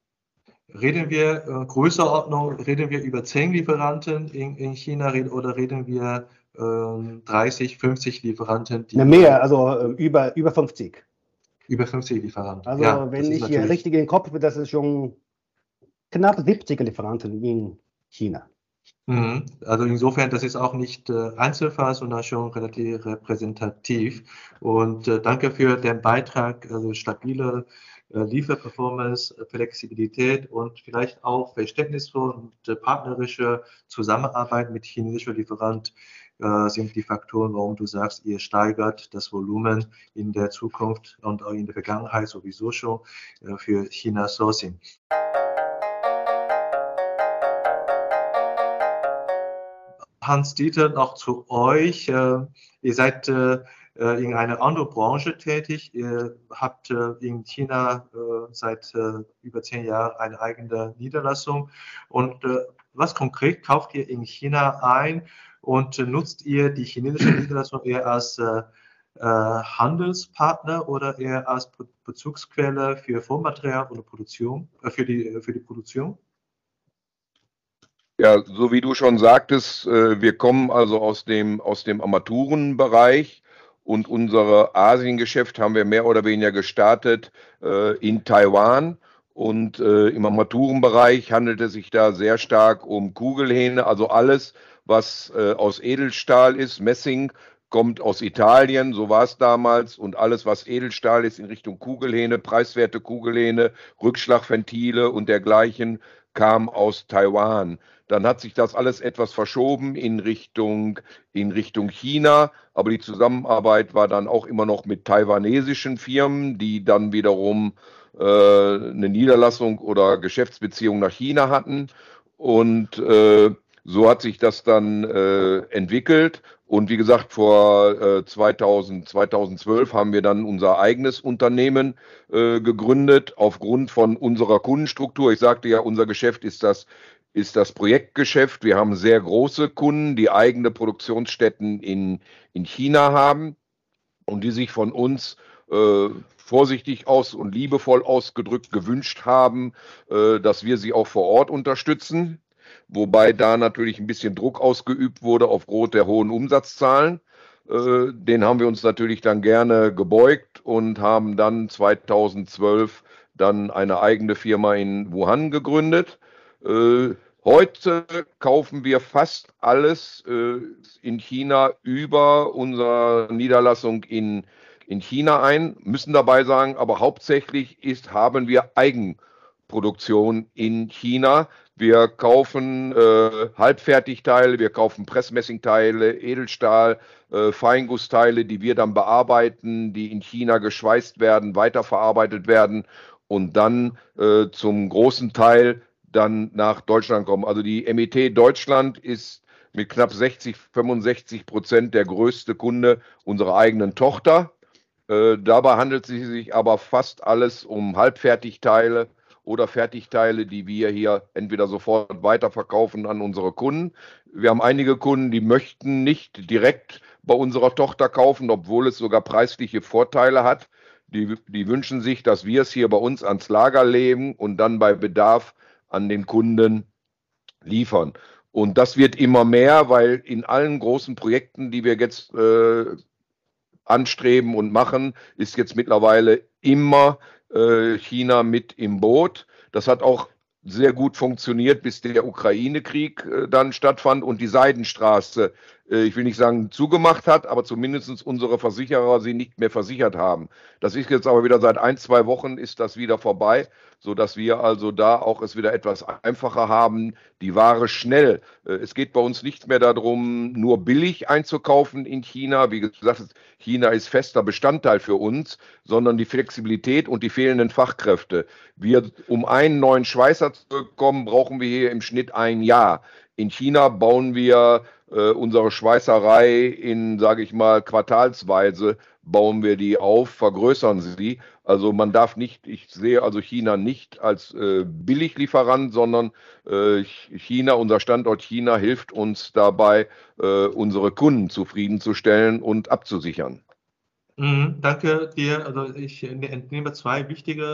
A: Reden wir äh, Größenordnung, reden wir über 10 Lieferanten in, in China oder reden wir äh, 30, 50 Lieferanten?
F: Die mehr, also äh, über, über 50.
A: Über 50 Lieferanten.
F: Also ja, wenn ich hier richtig in den Kopf bin, das ist schon knapp 70 Lieferanten in China.
A: Mhm. Also insofern, das ist auch nicht äh, Einzelfall, sondern schon relativ repräsentativ. Und äh, danke für den Beitrag, also stabile Lieferperformance, Flexibilität und vielleicht auch verständnisvoll und äh, partnerische Zusammenarbeit mit chinesischen Lieferanten äh, sind die Faktoren, warum du sagst, ihr steigert das Volumen in der Zukunft und auch in der Vergangenheit sowieso schon äh, für China Sourcing. Hans-Dieter, noch zu euch. Äh, ihr seid äh, äh, in einer anderen Branche tätig. Ihr habt in China seit über zehn Jahren eine eigene Niederlassung. Und was konkret kauft ihr in China ein und nutzt ihr die chinesische Niederlassung eher als äh, äh, Handelspartner oder eher als Bezugsquelle für Vormaterial oder Produktion, äh, für, die, für die Produktion?
D: Ja, so wie du schon sagtest, äh, wir kommen also aus dem, aus dem Armaturenbereich und unser Asiengeschäft haben wir mehr oder weniger gestartet äh, in Taiwan. Und äh, im Armaturenbereich handelt es sich da sehr stark um Kugelhähne, also alles, was äh, aus Edelstahl ist. Messing kommt aus Italien, so war es damals. Und alles, was Edelstahl ist in Richtung Kugelhähne, preiswerte Kugelhähne, Rückschlagventile und dergleichen, kam aus Taiwan. Dann hat sich das alles etwas verschoben in Richtung, in Richtung China, aber die Zusammenarbeit war dann auch immer noch mit taiwanesischen Firmen, die dann wiederum äh, eine Niederlassung oder Geschäftsbeziehung nach China hatten. Und äh, so hat sich das dann äh, entwickelt. Und wie gesagt, vor äh, 2000, 2012 haben wir dann unser eigenes Unternehmen äh, gegründet aufgrund von unserer Kundenstruktur. Ich sagte ja, unser Geschäft ist das, ist das Projektgeschäft. Wir haben sehr große Kunden, die eigene Produktionsstätten in, in China haben und die sich von uns äh, vorsichtig aus und liebevoll ausgedrückt gewünscht haben, äh, dass wir sie auch vor Ort unterstützen wobei da natürlich ein bisschen Druck ausgeübt wurde aufgrund der hohen Umsatzzahlen. Äh, den haben wir uns natürlich dann gerne gebeugt und haben dann 2012 dann eine eigene Firma in Wuhan gegründet. Äh, heute kaufen wir fast alles äh, in China über unsere Niederlassung in, in China ein, müssen dabei sagen, aber hauptsächlich ist, haben wir Eigenproduktion in China. Wir kaufen äh, Halbfertigteile, wir kaufen Pressmessingteile, Edelstahl, äh, Feingussteile, die wir dann bearbeiten, die in China geschweißt werden, weiterverarbeitet werden und dann äh, zum großen Teil dann nach Deutschland kommen. Also die MET Deutschland ist mit knapp 60, 65 Prozent der größte Kunde unserer eigenen Tochter. Äh, dabei handelt es sich aber fast alles um Halbfertigteile oder Fertigteile, die wir hier entweder sofort weiterverkaufen an unsere Kunden. Wir haben einige Kunden, die möchten nicht direkt bei unserer Tochter kaufen, obwohl es sogar preisliche Vorteile hat. Die, die wünschen sich, dass wir es hier bei uns ans Lager legen und dann bei Bedarf an den Kunden liefern. Und das wird immer mehr, weil in allen großen Projekten, die wir jetzt äh, anstreben und machen, ist jetzt mittlerweile immer äh, China mit im Boot. Das hat auch sehr gut funktioniert, bis der Ukraine-Krieg äh, dann stattfand und die Seidenstraße ich will nicht sagen zugemacht hat, aber zumindest unsere Versicherer sie nicht mehr versichert haben. Das ist jetzt aber wieder seit ein, zwei Wochen ist das wieder vorbei, sodass wir also da auch es wieder etwas einfacher haben, die Ware schnell. Äh, es geht bei uns nicht mehr darum, nur billig einzukaufen in China. Wie gesagt, China ist fester Bestandteil für uns, sondern die Flexibilität und die fehlenden Fachkräfte. Wir, um einen neuen Schweißer zu bekommen, brauchen wir hier im Schnitt ein Jahr. In China bauen wir äh, unsere Schweißerei in, sage ich mal, quartalsweise bauen wir die auf, vergrößern sie. Also man darf nicht, ich sehe also China nicht als äh, Billiglieferant, sondern äh, China, unser Standort China hilft uns dabei, äh, unsere Kunden zufriedenzustellen und abzusichern.
A: Mhm, danke dir. Also ich entnehme zwei wichtige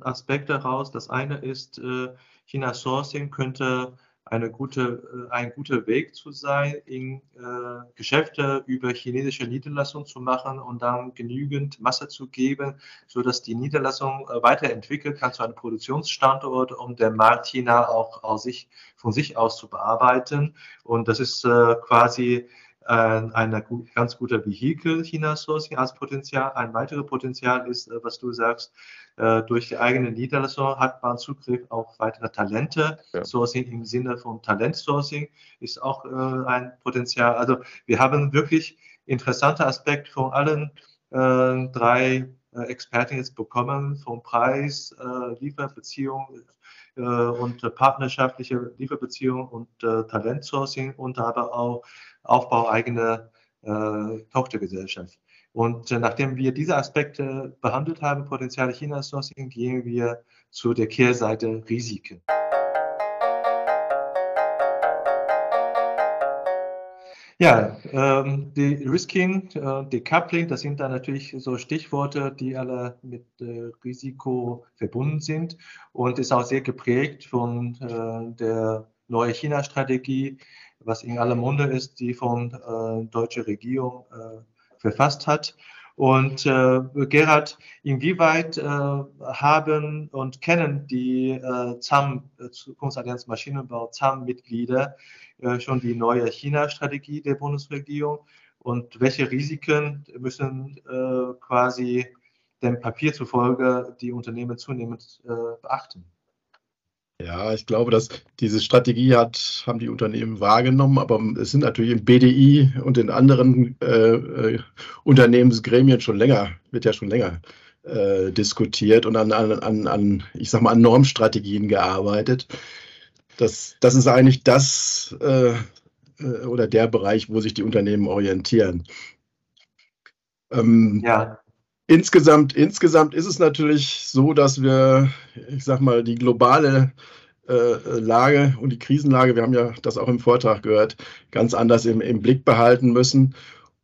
A: äh, Aspekte heraus. Das eine ist, äh, China Sourcing könnte eine gute, äh, ein guter Weg zu sein, in äh, Geschäfte über chinesische Niederlassungen zu machen und dann genügend Masse zu geben, so dass die Niederlassung äh, weiterentwickelt kann zu einem Produktionsstandort, um den Markt China auch sich, von sich aus zu bearbeiten. Und das ist äh, quasi ein ganz guter Vehikel China Sourcing als Potenzial. Ein weiteres Potenzial ist, äh, was du sagst, durch die eigene Niederlassung hat man Zugriff auf weitere Talente. Ja. Sourcing im Sinne von Talentsourcing ist auch äh, ein Potenzial. Also wir haben wirklich interessante Aspekte von allen drei Experten jetzt bekommen, vom Preis, Lieferbeziehung, und partnerschaftliche Lieferbeziehungen und Talentsourcing und aber auch Aufbau eigener äh, Tochtergesellschaft. Und äh, nachdem wir diese Aspekte behandelt haben, Potenziale China-Sourcing, gehen wir zu der Kehrseite Risiken. Ja, ähm, die Risking, äh, Decoupling, das sind dann natürlich so Stichworte, die alle mit äh, Risiko verbunden sind und ist auch sehr geprägt von äh, der neuen China-Strategie, was in aller Munde ist, die von äh, deutsche Regierung äh, verfasst hat. Und äh, Gerhard, inwieweit äh, haben und kennen die äh, ZAM, äh, Zukunftsallianz Maschinenbau, ZAM-Mitglieder äh, schon die neue China-Strategie der Bundesregierung und welche Risiken müssen äh, quasi dem Papier zufolge die Unternehmen zunehmend äh, beachten?
C: Ja, ich glaube, dass diese Strategie hat, haben die Unternehmen wahrgenommen, aber es sind natürlich im BDI und in anderen äh, äh, Unternehmensgremien schon länger, wird ja schon länger äh, diskutiert und an, an, an, ich sag mal, an Normstrategien gearbeitet. Das, das ist eigentlich das äh, äh oder der Bereich, wo sich die Unternehmen orientieren. Ähm, ja. Insgesamt, insgesamt ist es natürlich so, dass wir, ich sag mal, die globale äh, Lage und die Krisenlage, wir haben ja das auch im Vortrag gehört, ganz anders im, im Blick behalten müssen.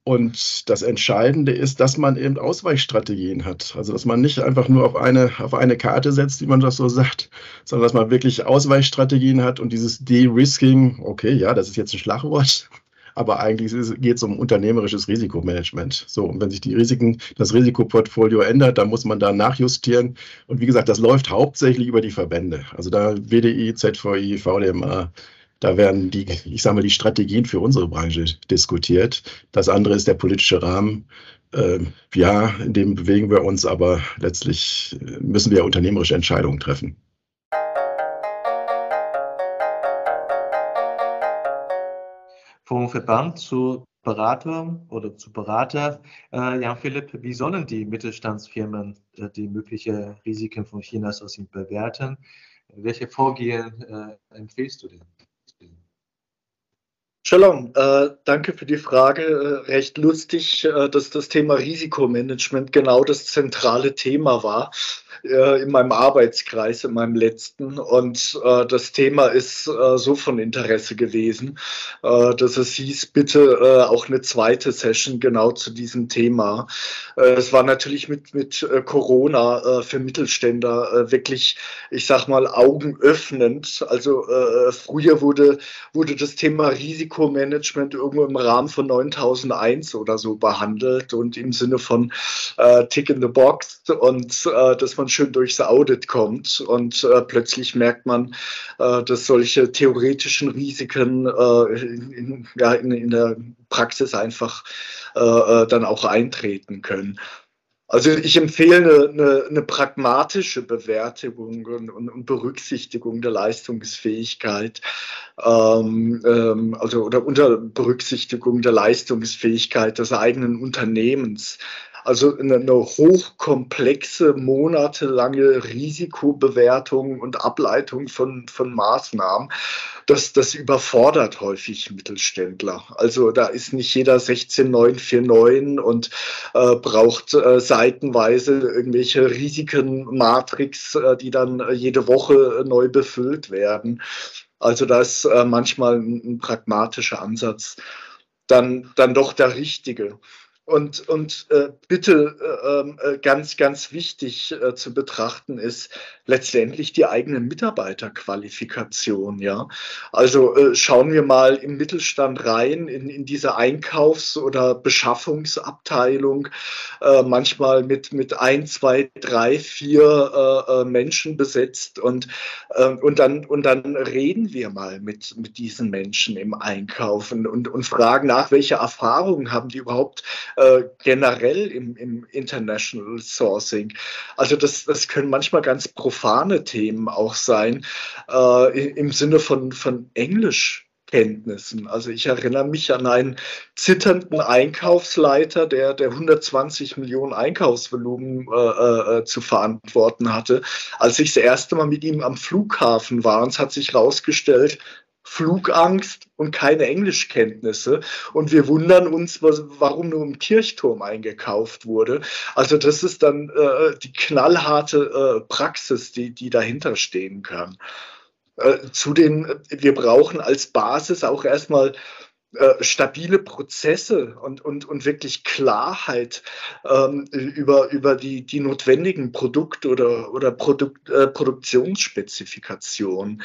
C: Und das Entscheidende ist, dass man eben Ausweichstrategien hat. Also, dass man nicht einfach nur auf eine, auf eine Karte setzt, wie man das so sagt, sondern dass man wirklich Ausweichstrategien hat und dieses De-Risking, okay, ja, das ist jetzt ein Schlagwort, aber eigentlich geht es um unternehmerisches Risikomanagement. So, und wenn sich die Risiken, das Risikoportfolio ändert, dann muss man da nachjustieren. Und wie gesagt, das läuft hauptsächlich über die Verbände. Also da WDI, ZVI, VDMA, da werden die, ich sage mal, die Strategien für unsere Branche diskutiert. Das andere ist der politische Rahmen. Äh, ja, in dem bewegen wir uns, aber letztlich müssen wir unternehmerische Entscheidungen treffen.
A: Vom Verband zu Berater oder zu Berater. Äh, Jan Philipp, wie sollen die Mittelstandsfirmen äh, die möglichen Risiken von Chinas aus bewerten? Welche Vorgehen äh, empfiehlst du denn?
B: Shalom, äh, danke für die Frage. Äh, recht lustig, äh, dass das Thema Risikomanagement genau das zentrale Thema war in meinem Arbeitskreis, in meinem letzten. Und äh, das Thema ist äh, so von Interesse gewesen, dass es hieß, bitte auch eine zweite Session genau zu diesem Thema. es war natürlich mit, mit Corona für Mittelständler wirklich, ich sag mal, augenöffnend. Also früher wurde, wurde das Thema Risikomanagement irgendwo im Rahmen von 9001 oder so behandelt und im Sinne von Tick in the Box und dass man schön durchs Audit kommt und äh, plötzlich merkt man, äh, dass solche theoretischen Risiken äh, in, ja, in, in, der Praxis einfach äh, äh, dann auch eintreten können. Also ich empfehle eine, eine pragmatische Bewertung und, und, und, Berücksichtigung der Leistungsfähigkeit, ähm, ähm, also oder unter Berücksichtigung der Leistungsfähigkeit des eigenen Unternehmens. Also eine, hochkomplexe, monatelange Risikobewertung und Ableitung von, von Maßnahmen, das, das überfordert häufig Mittelständler. Also da ist nicht jeder 16949 und äh, braucht äh, seitenweise irgendwelche Risikenmatrix, äh, die dann jede Woche neu befüllt werden. Also da ist äh, manchmal ein, ein pragmatischer Ansatz dann, dann doch der richtige. Und, und äh, bitte äh, ähm, äh, ganz, ganz wichtig äh, zu betrachten ist letztendlich die eigene Mitarbeiterqualifikation. Ja? Also äh, schauen wir mal im Mittelstand rein, in, in diese Einkaufs- oder Beschaffungsabteilung, äh, manchmal mit, mit ein, zwei, drei, vier Menschen besetzt. Und, und, dann, und dann reden wir mal mit, mit diesen Menschen im Einkauf und, und, und fragen nach, welche Erfahrungen haben die überhaupt äh, generell im, im International Sourcing. Also das, das können manchmal ganz profane Themen auch sein, äh, im Sinne von, von Englisch. Kenntnissen. Also ich erinnere mich an einen zitternden Einkaufsleiter, der, der 120 Millionen Einkaufsvolumen äh, äh, zu verantworten hatte. Als ich das erste Mal mit ihm am Flughafen war, und es hat sich herausgestellt, Flugangst und keine Englischkenntnisse. Und wir wundern uns, was, warum nur im Kirchturm eingekauft wurde. Also das ist dann äh, die knallharte äh, Praxis, die, die dahinter stehen kann. Äh, zudem, wir brauchen als Basis auch erstmal äh, stabile Prozesse und, und, und wirklich Klarheit ähm, über, über die, die notwendigen Produkt- oder, oder Produkt, äh, Produktionsspezifikationen.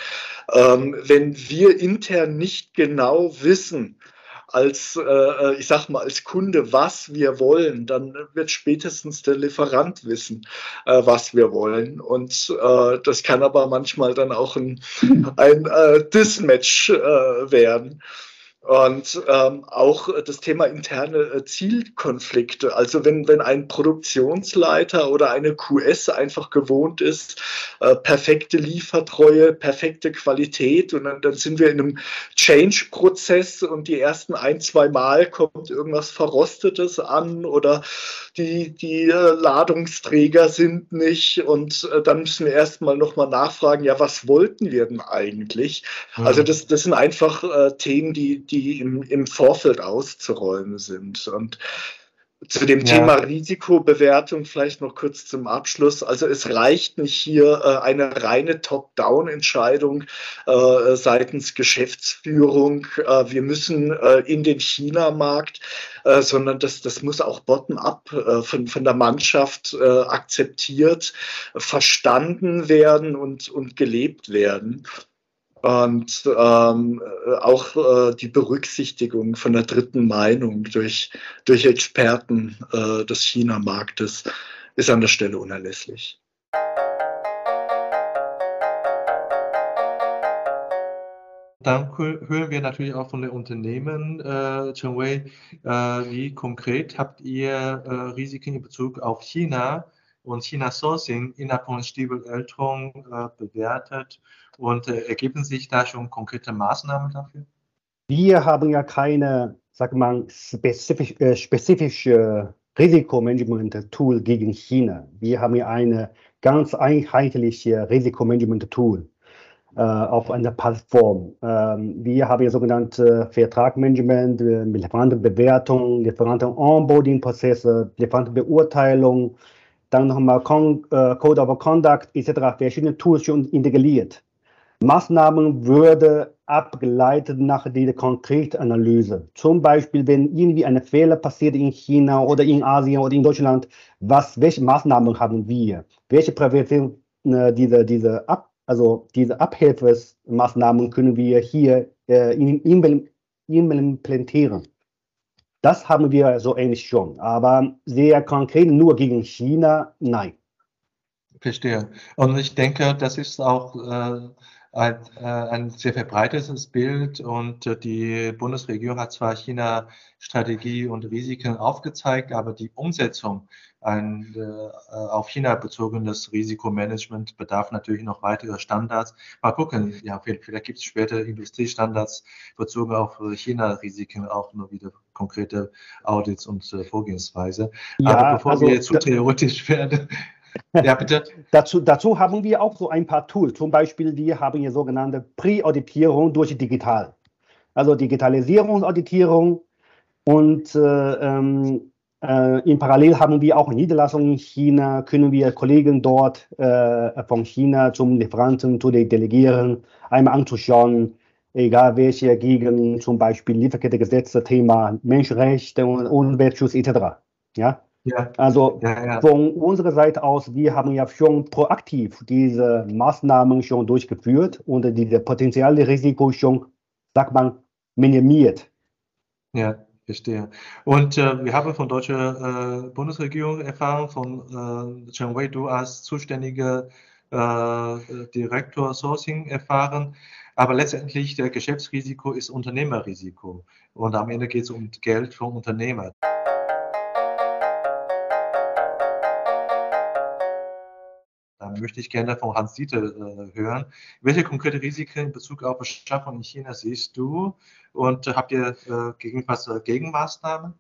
B: Ähm, wenn wir intern nicht genau wissen, als, äh, ich sag mal, als Kunde, was wir wollen, dann wird spätestens der Lieferant wissen, äh, was wir wollen. Und äh, das kann aber manchmal dann auch ein, ein äh, Dismatch äh, werden. Und ähm, auch das Thema interne äh, Zielkonflikte. Also wenn, wenn ein Produktionsleiter oder eine QS einfach gewohnt ist, äh, perfekte Liefertreue, perfekte Qualität und dann, dann sind wir in einem Change-Prozess und die ersten ein, zwei Mal kommt irgendwas Verrostetes an oder die, die äh, Ladungsträger sind nicht und äh, dann müssen wir erstmal nochmal nachfragen, ja, was wollten wir denn eigentlich? Mhm. Also das, das sind einfach äh, Themen, die, die die im, im Vorfeld auszuräumen sind. Und zu dem ja. Thema Risikobewertung vielleicht noch kurz zum Abschluss. Also es reicht nicht hier äh, eine reine Top-Down-Entscheidung äh, seitens Geschäftsführung. Äh, wir müssen äh, in den China-Markt, äh, sondern das, das muss auch bottom-up äh, von, von der Mannschaft akzeptiert, verstanden werden und, und gelebt werden und ähm, auch äh, die Berücksichtigung von der dritten Meinung durch, durch Experten äh, des China-Marktes ist an der Stelle unerlässlich.
A: Dann hören wir natürlich auch von den Unternehmen, äh, Chen Wei, äh, wie konkret habt ihr äh, Risiken in Bezug auf China und China Sourcing innerhalb von Stiebel Eltron äh, bewertet und äh, ergeben sich da schon konkrete Maßnahmen dafür?
F: Wir haben ja keine, sag mal, spezifisch, äh, spezifische Risikomanagement-Tool gegen China. Wir haben ja eine ganz einheitliche Risikomanagement-Tool äh, auf einer Plattform. Ähm, wir haben ja sogenannte Vertragmanagement, äh, Lieferantenbewertung, Lieferanten-Onboarding-Prozesse, Lieferantenbeurteilung, dann nochmal Con äh, Code of Conduct etc. verschiedene Tools schon integriert. Maßnahmen würde abgeleitet nach dieser konkreten Analyse. Zum Beispiel, wenn irgendwie ein Fehler passiert in China oder in Asien oder in Deutschland, was, welche Maßnahmen haben wir? Welche Prävention, äh, diese, diese, Ab, also diese Abhilfemaßnahmen können wir hier äh, implementieren? Das haben wir so ähnlich schon, aber sehr konkret nur gegen China, nein.
A: Verstehe. Und ich denke, das ist auch äh, ein, äh, ein, sehr verbreitetes Bild und äh, die Bundesregierung hat zwar China-Strategie und Risiken aufgezeigt, aber die Umsetzung ein äh, auf China bezogenes Risikomanagement bedarf natürlich noch weiterer Standards. Mal gucken, ja, vielleicht, vielleicht gibt es später Industriestandards bezogen auf China-Risiken auch nur wieder konkrete Audits und äh, Vorgehensweise. Ja, aber bevor also, wir zu theoretisch werden,
F: ja, bitte. dazu, dazu haben wir auch so ein paar Tools. Zum Beispiel, wir haben hier sogenannte Pre-Auditierung durch digital. Also Digitalisierungsauditierung und äh, ähm, äh, in Parallel haben wir auch Niederlassungen in China, können wir Kollegen dort äh, von China zum Lieferanten zu delegieren, einmal anzuschauen, egal welche gegen zum Beispiel Lieferkettegesetze, Thema Menschenrechte und Umweltschutz etc. Ja? Ja. Also ja, ja. von unserer Seite aus, wir haben ja schon proaktiv diese Maßnahmen schon durchgeführt und diese potenzielle Risiko schon, sagt man, minimiert.
A: Ja, verstehe. Und äh, wir haben von deutscher äh, Bundesregierung erfahren, von äh, Chen Wei, du als zuständiger äh, Direktor Sourcing erfahren. Aber letztendlich der Geschäftsrisiko ist Unternehmerrisiko. Und am Ende geht es um Geld vom Unternehmer. Möchte ich gerne von Hans Dieter äh, hören. Welche konkrete Risiken in Bezug auf Beschaffung in China siehst du und habt ihr äh, gegen äh, Gegenmaßnahmen?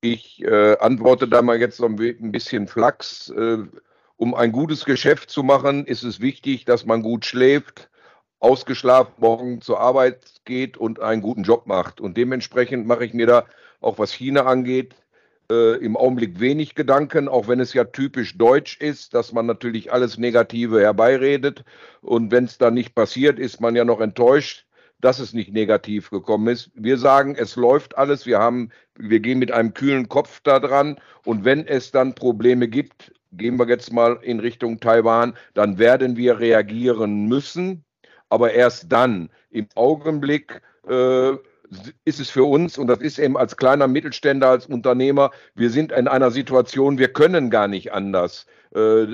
D: Ich äh, antworte da mal jetzt so ein bisschen flachs. Äh, um ein gutes Geschäft zu machen, ist es wichtig, dass man gut schläft, ausgeschlafen morgen zur Arbeit geht und einen guten Job macht. Und dementsprechend mache ich mir da auch was China angeht, äh, im Augenblick wenig Gedanken, auch wenn es ja typisch deutsch ist, dass man natürlich alles Negative herbeiredet. Und wenn es dann nicht passiert, ist man ja noch enttäuscht, dass es nicht negativ gekommen ist. Wir sagen, es läuft alles. Wir haben, wir gehen mit einem kühlen Kopf da dran. Und wenn es dann Probleme gibt, gehen wir jetzt mal in Richtung Taiwan, dann werden wir reagieren müssen. Aber erst dann. Im Augenblick äh, ist es für uns, und das ist eben als kleiner Mittelständler, als Unternehmer, wir sind in einer Situation, wir können gar nicht anders. Äh,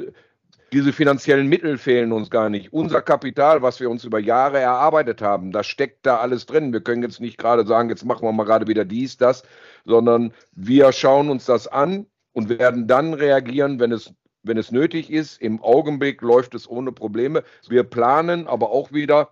D: diese finanziellen Mittel fehlen uns gar nicht. Unser Kapital, was wir uns über Jahre erarbeitet haben, das steckt da alles drin. Wir können jetzt nicht gerade sagen, jetzt machen wir mal gerade wieder dies, das, sondern wir schauen uns das an und werden dann reagieren, wenn es, wenn es nötig ist. Im Augenblick läuft es ohne Probleme. Wir planen aber auch wieder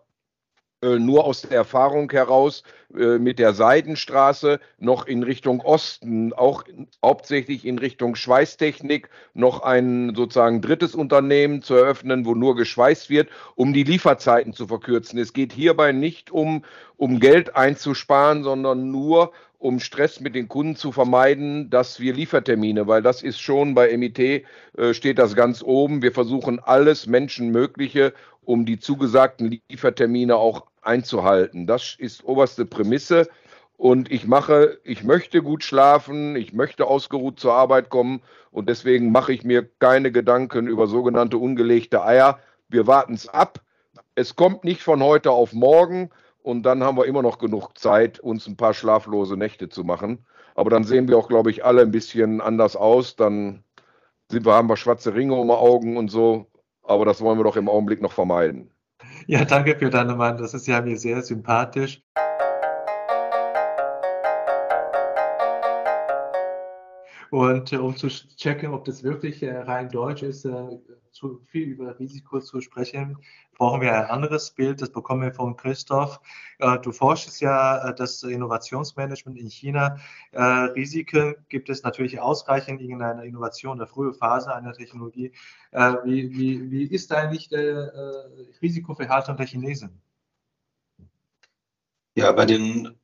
D: äh, nur aus der Erfahrung heraus äh, mit der Seidenstraße noch in Richtung Osten, auch hauptsächlich in Richtung Schweißtechnik, noch ein sozusagen drittes Unternehmen zu eröffnen, wo nur geschweißt wird, um die Lieferzeiten zu verkürzen. Es geht hierbei nicht um, um Geld einzusparen, sondern nur um Stress mit den Kunden zu vermeiden, dass wir Liefertermine, weil das ist schon bei MIT äh, steht das ganz oben. Wir versuchen alles Menschenmögliche, um die zugesagten Liefertermine auch einzuhalten. Das ist oberste Prämisse. Und ich mache, ich möchte gut schlafen, ich möchte ausgeruht zur Arbeit kommen und deswegen mache ich mir keine Gedanken über sogenannte ungelegte Eier. Wir warten es ab. Es kommt nicht von heute auf morgen und dann haben wir immer noch genug Zeit, uns ein paar schlaflose Nächte zu machen. Aber dann sehen wir auch, glaube ich, alle ein bisschen anders aus. Dann sind wir, haben wir schwarze Ringe um die Augen und so. Aber das wollen wir doch im Augenblick noch vermeiden.
A: Ja, danke für deine Meinung. Das ist ja mir sehr sympathisch. Und äh, um zu checken, ob das wirklich äh, rein deutsch ist, äh, zu viel über Risiko zu sprechen, brauchen wir ein anderes Bild. Das bekommen wir von Christoph. Äh, du forschst ja äh, das Innovationsmanagement in China. Äh, Risiken gibt es natürlich ausreichend in einer Innovation, der frühe Phase einer Technologie. Wie, wie, wie ist eigentlich der Risikoverhalten der Chinesen?
E: Ja, bei den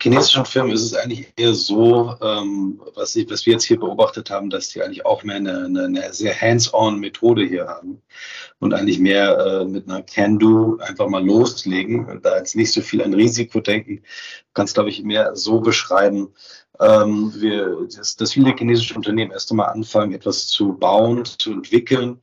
E: chinesischen Firmen ist es eigentlich eher so, ähm, was, ich, was wir jetzt hier beobachtet haben, dass die eigentlich auch mehr eine, eine, eine sehr hands-on Methode hier haben und eigentlich mehr äh, mit einer Can-Do einfach mal loslegen, da jetzt nicht so viel an Risiko denken. Kannst, glaube ich, mehr so beschreiben, ähm, wir, dass, dass viele chinesische Unternehmen erst einmal anfangen, etwas zu bauen, zu entwickeln,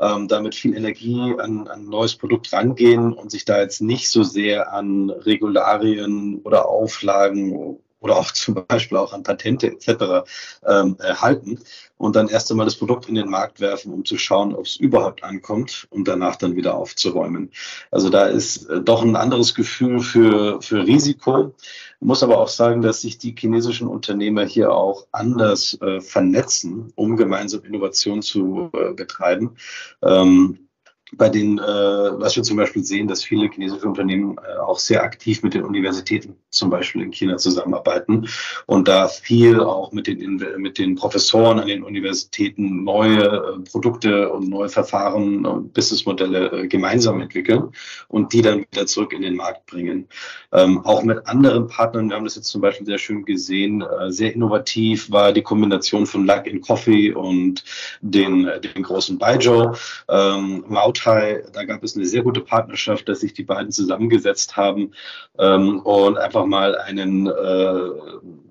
E: ähm, damit viel Energie an, an ein neues Produkt rangehen und sich da jetzt nicht so sehr an Regularien oder Auflagen oder auch zum Beispiel auch an Patente etc. Ähm, erhalten und dann erst einmal das Produkt in den Markt werfen, um zu schauen, ob es überhaupt ankommt und danach dann wieder aufzuräumen. Also da ist äh, doch ein anderes Gefühl für, für Risiko. Muss aber auch sagen, dass sich die chinesischen Unternehmer hier auch anders äh, vernetzen, um gemeinsam Innovation zu äh, betreiben. Ähm, bei den, äh, was wir zum Beispiel sehen, dass viele chinesische Unternehmen äh, auch sehr aktiv mit den Universitäten zum Beispiel in China zusammenarbeiten und da viel auch mit den, mit den Professoren an den Universitäten neue äh, Produkte und neue Verfahren und Businessmodelle äh, gemeinsam entwickeln und die dann wieder zurück in den Markt bringen. Ähm, auch mit anderen Partnern, wir haben das jetzt zum Beispiel sehr schön gesehen, äh, sehr innovativ war die Kombination von Luck in Coffee und den, äh, den großen Baijiu. Ähm, Mautai, da gab es eine sehr gute Partnerschaft, dass sich die beiden zusammengesetzt haben ähm, und einfach mal einen äh,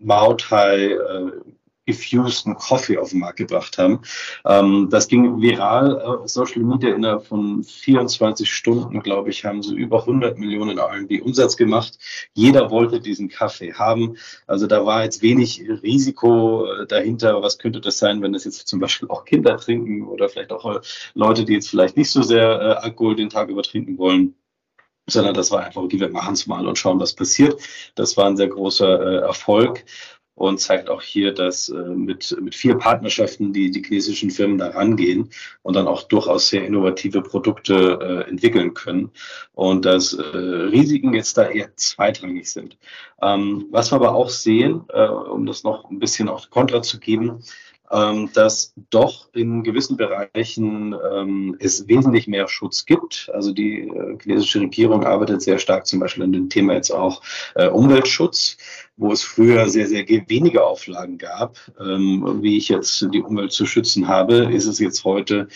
E: Mautai äh, gefusten Coffee auf den Markt gebracht haben. Ähm, das ging viral auf Social Media innerhalb von 24 Stunden, glaube ich, haben sie über 100 Millionen RB Umsatz gemacht. Jeder wollte diesen Kaffee haben. Also da war jetzt wenig Risiko äh, dahinter. Was könnte das sein, wenn das jetzt zum Beispiel auch Kinder trinken oder vielleicht auch äh, Leute, die jetzt vielleicht nicht so sehr äh, Alkohol den Tag über trinken wollen? Sondern das war einfach, okay, wir machen es mal und schauen, was passiert. Das war ein sehr großer äh, Erfolg und zeigt auch hier, dass äh, mit, mit vier Partnerschaften die, die chinesischen Firmen da rangehen und dann auch durchaus sehr innovative Produkte äh, entwickeln können und dass äh, Risiken jetzt da eher zweitrangig sind. Ähm, was wir aber auch sehen, äh, um das noch ein bisschen auch Kontra zu geben, ähm, dass doch in gewissen Bereichen ähm, es wesentlich mehr Schutz gibt. Also die äh, chinesische Regierung arbeitet sehr stark zum Beispiel an dem Thema jetzt auch äh, Umweltschutz wo es früher sehr, sehr wenige Auflagen gab, ähm, wie ich jetzt die Umwelt zu schützen habe, ist es jetzt heute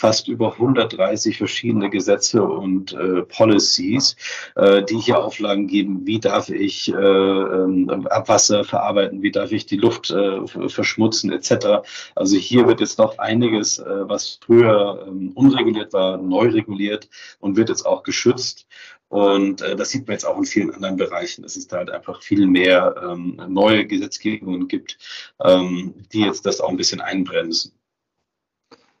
E: fast über 130 verschiedene Gesetze und äh, Policies, äh, die hier Auflagen geben, wie darf ich äh, ähm, Abwasser verarbeiten, wie darf ich die Luft äh, verschmutzen etc. Also hier wird jetzt noch einiges, äh, was früher ähm, unreguliert war, neu reguliert und wird jetzt auch geschützt. Und äh, das sieht man jetzt auch in vielen anderen Bereichen, dass es da halt einfach viel mehr ähm, neue Gesetzgebungen gibt, ähm, die jetzt das auch ein bisschen einbremsen.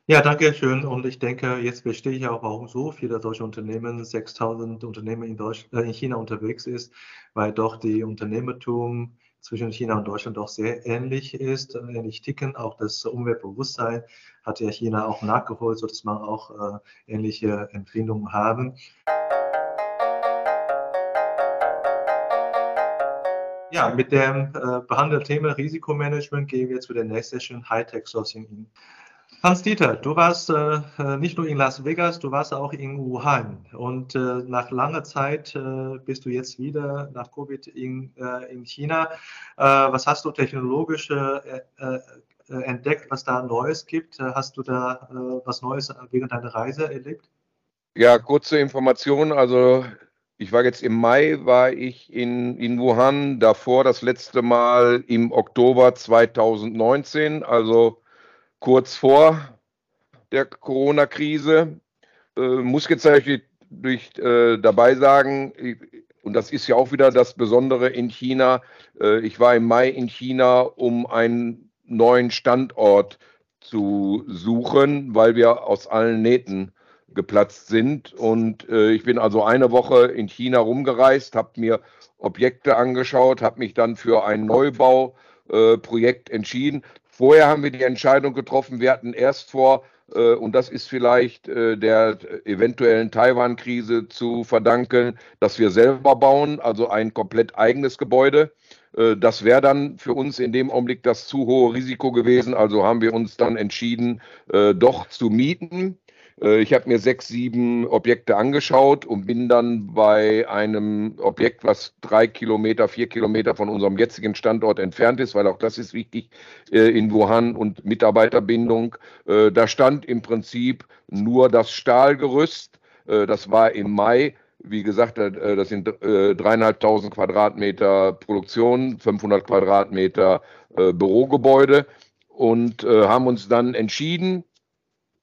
A: Ja, danke schön. Und ich denke, jetzt verstehe ich auch, warum so viele solche Unternehmen, 6000 Unternehmen in, Deutsch, äh, in China unterwegs ist, weil doch die Unternehmertum zwischen China und Deutschland doch sehr ähnlich ist, ähnlich ticken. Auch das Umweltbewusstsein hat ja China auch nachgeholt, sodass man auch äh, ähnliche Empfindungen haben. Ja, mit dem äh, behandelten Thema Risikomanagement gehen wir zu der nächsten Session Hightech Sourcing. Hans-Dieter, du warst äh, äh, nicht nur in Las Vegas, du warst auch in Wuhan. Und äh, nach langer Zeit äh, bist du jetzt wieder nach Covid in, äh, in China. Äh, was hast du technologisch entdeckt, was da Neues gibt? hast du da was Neues während deiner Reise erlebt?
D: Ja, kurze Information. Also ich war jetzt im Mai, war ich in, in Wuhan, davor das letzte Mal im Oktober 2019, also kurz vor der Corona-Krise. Äh, muss jetzt natürlich durch, äh, dabei sagen, und das ist ja auch wieder das Besondere in China, äh, ich war im Mai in China, um einen neuen Standort zu suchen, weil wir aus allen Nähten geplatzt sind. Und äh, ich bin also eine Woche in China rumgereist, habe mir Objekte angeschaut, habe mich dann für ein Neubauprojekt äh, entschieden. Vorher haben wir die Entscheidung getroffen, wir hatten erst vor, äh, und das ist vielleicht äh, der eventuellen Taiwan-Krise zu verdanken, dass wir selber bauen, also ein komplett eigenes Gebäude. Äh, das wäre dann für uns in dem Augenblick das zu hohe Risiko gewesen. Also haben wir uns dann entschieden, doch zu mieten. Äh, ich habe mir sechs, sieben Objekte angeschaut und bin dann bei einem Objekt, was drei Kilometer, vier Kilometer von unserem jetzigen Standort entfernt ist, weil auch das ist wichtig äh, in Wuhan und Mitarbeiterbindung. Äh, da stand im Prinzip nur das Stahlgerüst. Das war im Mai. Wie gesagt, das sind dreieinhalbtausend Quadratmeter Produktion, 500 Quadratmeter Bürogebäude und haben uns dann entschieden,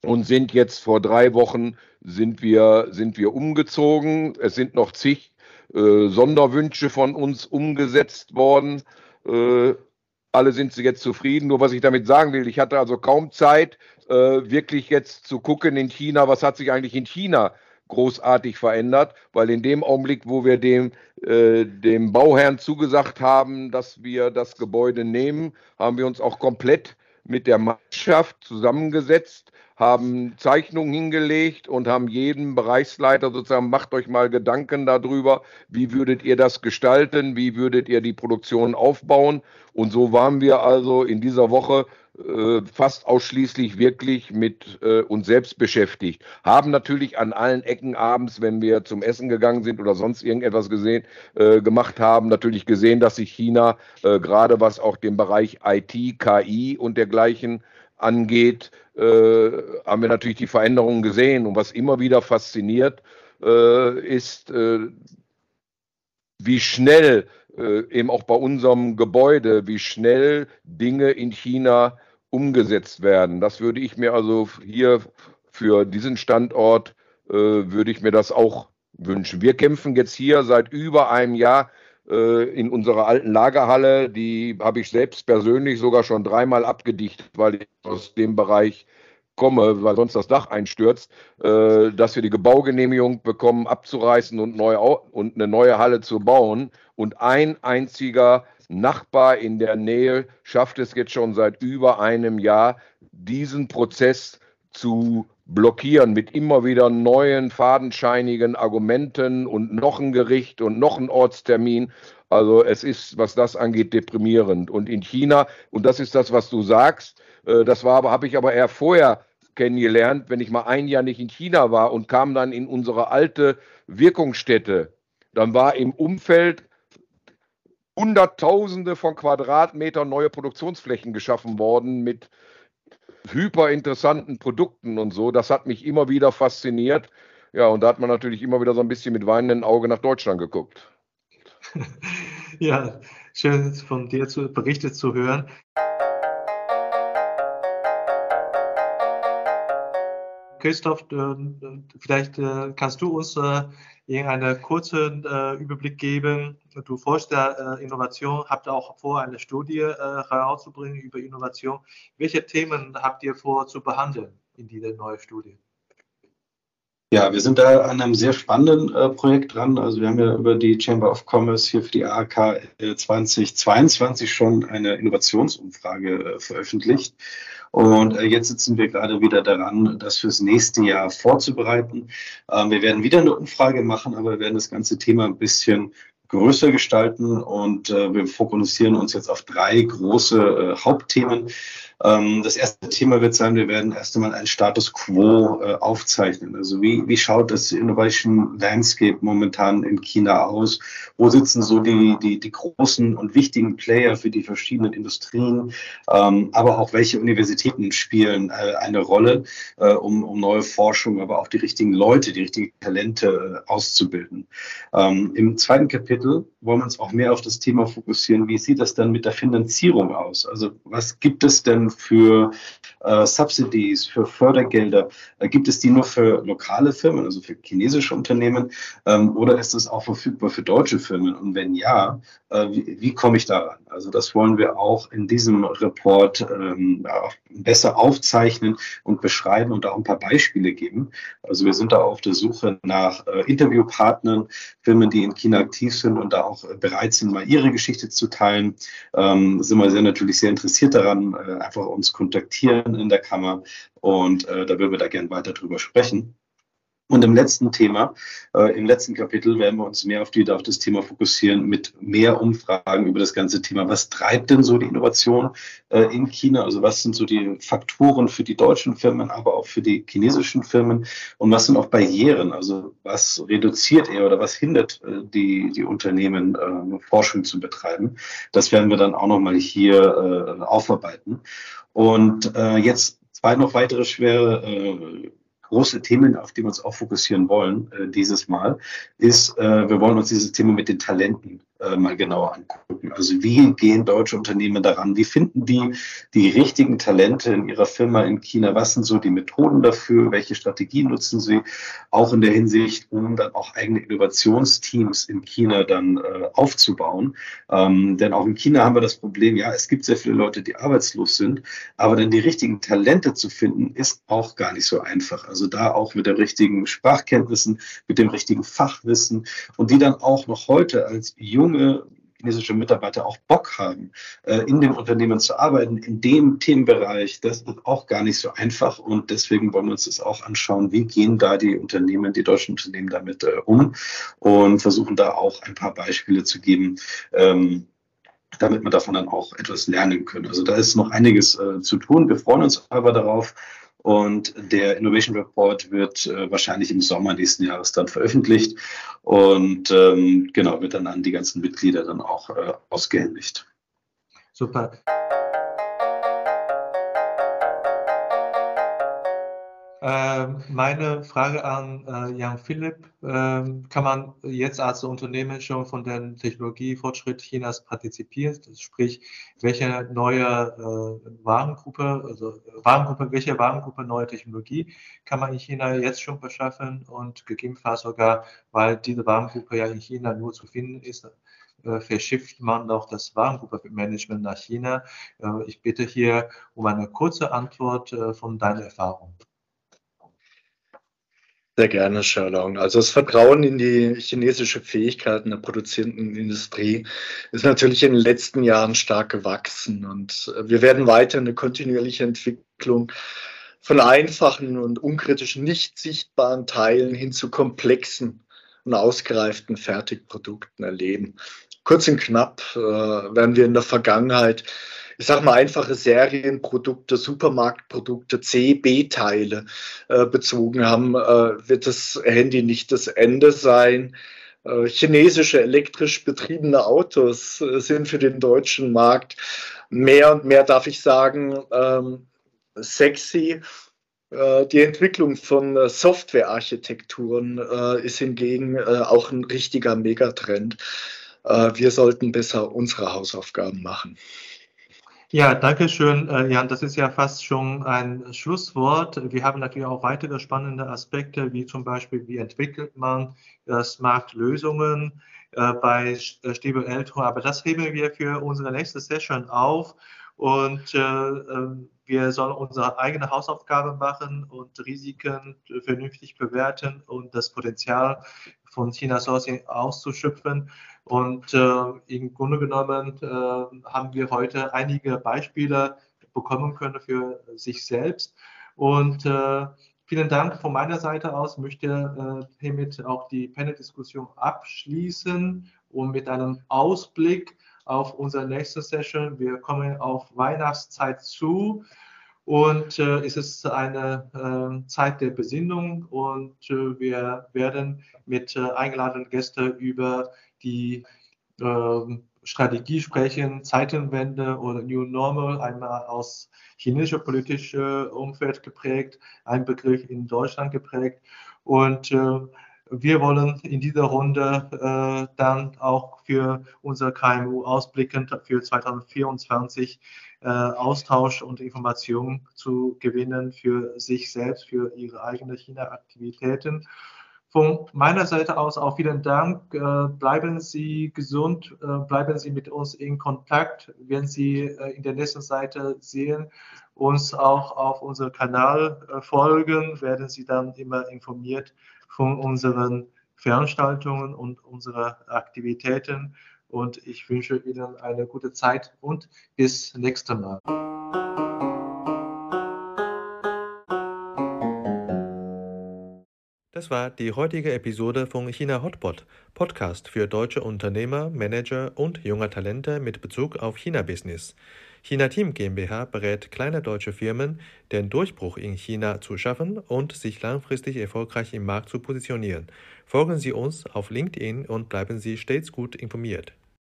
D: und sind jetzt vor drei Wochen sind wir, sind wir umgezogen. Es sind noch zig äh, Sonderwünsche von uns umgesetzt worden. äh, alle sind sie jetzt zufrieden. Nur was ich damit sagen will, ich hatte also kaum Zeit, äh, wirklich jetzt zu gucken in China, was hat sich eigentlich in China großartig verändert, weil in dem Augenblick, wo wir dem, äh, dem Bauherrn zugesagt haben, dass wir das Gebäude nehmen, haben wir uns auch komplett mit der Mannschaft zusammengesetzt, haben Zeichnungen hingelegt und haben jedem Bereichsleiter sozusagen, macht euch mal Gedanken darüber, wie würdet ihr das gestalten, wie würdet ihr die Produktion aufbauen. Und so waren wir also in dieser Woche äh, fast ausschließlich wirklich mit äh, uns selbst beschäftigt. Haben natürlich an allen Ecken abends, wenn wir zum Essen gegangen sind oder sonst irgendetwas gesehen, äh, gemacht haben, natürlich gesehen, dass sich China äh, gerade was auch den Bereich IT, KI und dergleichen angeht, äh, haben wir natürlich die Veränderungen gesehen. Und was immer wieder fasziniert, äh, ist, wie schnell eben auch bei unserem Gebäude, wie schnell Dinge in China umgesetzt werden. Das würde ich mir also hier für diesen Standort, äh, würde ich mir das auch wünschen. Wir kämpfen jetzt hier seit über einem Jahr äh, in unserer alten Lagerhalle. Die habe ich selbst persönlich sogar schon dreimal abgedichtet, weil ich aus dem Bereich komme, weil sonst das Dach einstürzt, äh, dass wir die Gebaugenehmigung bekommen, abzureißen und, neu, und eine neue Halle zu bauen. Und ein einziger Nachbar in der Nähe schafft es jetzt schon seit über einem Jahr, diesen Prozess zu blockieren mit immer wieder neuen fadenscheinigen Argumenten und noch ein Gericht und noch ein Ortstermin. Also es ist, was das angeht, deprimierend. Und in China, und das ist das, was du sagst, äh, das war aber, habe ich aber eher vorher kennengelernt, wenn ich mal ein Jahr nicht in China war und kam dann in unsere alte Wirkungsstätte. Dann war im Umfeld Hunderttausende von Quadratmetern neue Produktionsflächen geschaffen worden mit hyper interessanten Produkten und so. Das hat mich immer wieder fasziniert. Ja, und da hat man natürlich immer wieder so ein bisschen mit weinendem Auge nach Deutschland geguckt.
A: ja, schön von dir zu, berichtet zu hören. Christoph, äh, vielleicht äh, kannst du uns äh, irgendeinen kurzen Überblick geben. Du forschst ja Innovation, habt auch vor, eine Studie herauszubringen über Innovation. Welche Themen habt ihr vor zu behandeln in dieser neuen Studie?
E: Ja, wir sind da an einem sehr spannenden äh, Projekt dran. Also wir haben ja über die Chamber of Commerce hier für die AK 2022 schon eine Innovationsumfrage äh, veröffentlicht. Und äh, jetzt sitzen wir gerade wieder daran, das fürs nächste Jahr vorzubereiten. Ähm, wir werden wieder eine Umfrage machen, aber wir werden das ganze Thema ein bisschen größer gestalten und äh, wir fokussieren uns jetzt auf drei große äh, Hauptthemen. Ähm, das erste Thema wird sein, wir werden erst einmal einen Status quo äh, aufzeichnen. Also wie, wie schaut das Innovation Landscape momentan in China aus? Wo sitzen so die, die, die großen und wichtigen Player für die verschiedenen Industrien? Ähm, aber auch welche Universitäten spielen äh, eine Rolle, äh, um, um neue Forschung, aber auch die richtigen Leute, die richtigen Talente auszubilden. Ähm, Im zweiten Kapitel wollen wir uns auch mehr auf das Thema fokussieren. Wie sieht das dann mit der Finanzierung aus? Also was gibt es denn für äh, Subsidies, für Fördergelder? Äh, gibt es die nur für lokale Firmen, also für chinesische Unternehmen, ähm, oder ist das auch verfügbar für deutsche Firmen? Und wenn ja, äh, wie, wie komme ich daran? Also das wollen wir auch in diesem Report ähm, besser aufzeichnen und beschreiben und auch ein paar Beispiele geben. Also wir sind da auf der Suche nach äh, Interviewpartnern, Firmen, die in China aktiv sind und da auch bereit sind, mal ihre Geschichte zu teilen. Ähm, sind wir sehr natürlich sehr interessiert daran, äh, einfach uns kontaktieren in der Kammer und äh, da würden wir da gerne weiter drüber sprechen. Und im letzten Thema, äh, im letzten Kapitel werden wir uns mehr auf, die, auf das Thema fokussieren mit mehr Umfragen über das ganze Thema. Was treibt denn so die Innovation äh, in China? Also was sind so die Faktoren für die deutschen Firmen, aber auch für die chinesischen Firmen? Und was sind auch Barrieren? Also was reduziert er oder was hindert äh, die, die Unternehmen, äh, Forschung zu betreiben? Das werden wir dann auch nochmal hier äh, aufarbeiten. Und äh, jetzt zwei noch weitere schwere äh, große Themen, auf die wir uns auch fokussieren wollen äh, dieses Mal, ist, äh, wir wollen uns dieses Thema mit den Talenten äh, mal genauer angucken. Also wie gehen deutsche Unternehmen daran? Wie finden die die richtigen Talente in ihrer Firma in China? Was sind so die Methoden dafür? Welche Strategien nutzen sie? Auch in der Hinsicht, um dann auch eigene Innovationsteams in China dann äh, aufzubauen. Ähm, denn auch in China haben wir das Problem, ja, es gibt sehr viele Leute, die arbeitslos sind, aber dann die richtigen Talente zu finden, ist auch gar nicht so einfach. Also da auch mit den richtigen Sprachkenntnissen, mit dem richtigen Fachwissen und die dann auch noch heute als junge chinesische Mitarbeiter auch Bock haben, äh, in dem Unternehmen zu arbeiten, in dem Themenbereich, das ist auch gar nicht so einfach. Und deswegen wollen wir uns das auch anschauen, wie gehen da die Unternehmen, die deutschen Unternehmen damit äh, um und versuchen da auch ein paar Beispiele zu geben. Ähm, damit wir davon dann auch etwas lernen können. Also da ist noch einiges äh, zu tun. Wir freuen uns aber darauf, und der Innovation Report wird äh, wahrscheinlich im Sommer nächsten Jahres dann veröffentlicht und ähm, genau wird dann an die ganzen Mitglieder dann auch äh, ausgehändigt.
A: Super. Meine Frage an äh, Jan Philipp, ähm, kann man jetzt als Unternehmen schon von dem Technologiefortschritt Chinas partizipieren? Sprich, welche neue äh, Warengruppe, also Warengruppe, welche Warengruppe neue Technologie kann man in China jetzt schon beschaffen und gegebenenfalls sogar, weil diese Warengruppe ja in China nur zu finden ist, äh, verschifft man noch das Warengruppe-Management nach China. Äh, ich bitte hier um eine kurze Antwort äh, von deiner Erfahrung.
B: Sehr gerne, Sherlock. Also das Vertrauen in die chinesische Fähigkeiten der produzierenden Industrie ist natürlich in den letzten Jahren stark gewachsen und wir werden weiter eine kontinuierliche Entwicklung von einfachen und unkritischen, nicht sichtbaren Teilen hin zu komplexen und ausgereiften Fertigprodukten erleben. Kurz und knapp äh, werden wir in der Vergangenheit ich sag mal, einfache Serienprodukte, Supermarktprodukte, C, B-Teile äh, bezogen haben, äh, wird das Handy nicht das Ende sein. Äh, chinesische elektrisch betriebene Autos äh, sind für den deutschen Markt mehr und mehr, darf ich sagen, ähm, sexy. Äh, die Entwicklung von Softwarearchitekturen ist hingegen auch ein richtiger Megatrend. Wir sollten besser unsere Hausaufgaben machen.
A: Ja, danke schön, äh, Jan. Das ist ja fast schon ein Schlusswort. Wir haben natürlich auch weitere spannende Aspekte, wie zum Beispiel, wie entwickelt man äh, Smart-Lösungen äh, bei Stiebel Eltro. Aber das heben wir für unsere nächste Session auf. Und äh, ähm, wir sollen unsere eigene Hausaufgabe machen und Risiken vernünftig bewerten und das Potenzial von China Sourcing auszuschöpfen. Und äh, im Grunde genommen äh, haben wir heute einige Beispiele bekommen können für sich selbst. Und äh, vielen Dank von meiner Seite aus. Ich möchte äh, hiermit auch die Panel-Diskussion abschließen und mit einem Ausblick auf unsere nächste Session. Wir kommen auf Weihnachtszeit zu. Und äh, es ist eine äh, Zeit der Besinnung und äh, wir werden mit äh, eingeladenen Gästen über die ähm, Strategie sprechen, Zeitenwende oder New Normal, einmal aus chinesischer politischer Umfeld geprägt, ein Begriff in Deutschland geprägt. Und äh, wir wollen in dieser Runde äh, dann auch für unser KMU ausblickend für 2024 äh, Austausch und Informationen zu gewinnen für sich selbst, für ihre eigenen China-Aktivitäten. Von meiner Seite aus auch vielen Dank. Äh, bleiben Sie gesund, äh, bleiben Sie mit uns in Kontakt. Wenn Sie äh, in der nächsten Seite sehen, uns auch auf unserem Kanal folgen, werden Sie dann immer informiert von unseren Veranstaltungen und unseren Aktivitäten. Und ich wünsche Ihnen eine gute Zeit und bis nächste Mal. Das war die heutige Episode von China Hotpot, Podcast für deutsche Unternehmer, Manager und junge Talente mit Bezug auf China-Business. China Team GmbH berät kleine deutsche Firmen, den Durchbruch in China zu schaffen und sich langfristig erfolgreich im Markt zu positionieren. Folgen Sie uns auf LinkedIn und bleiben Sie stets gut informiert.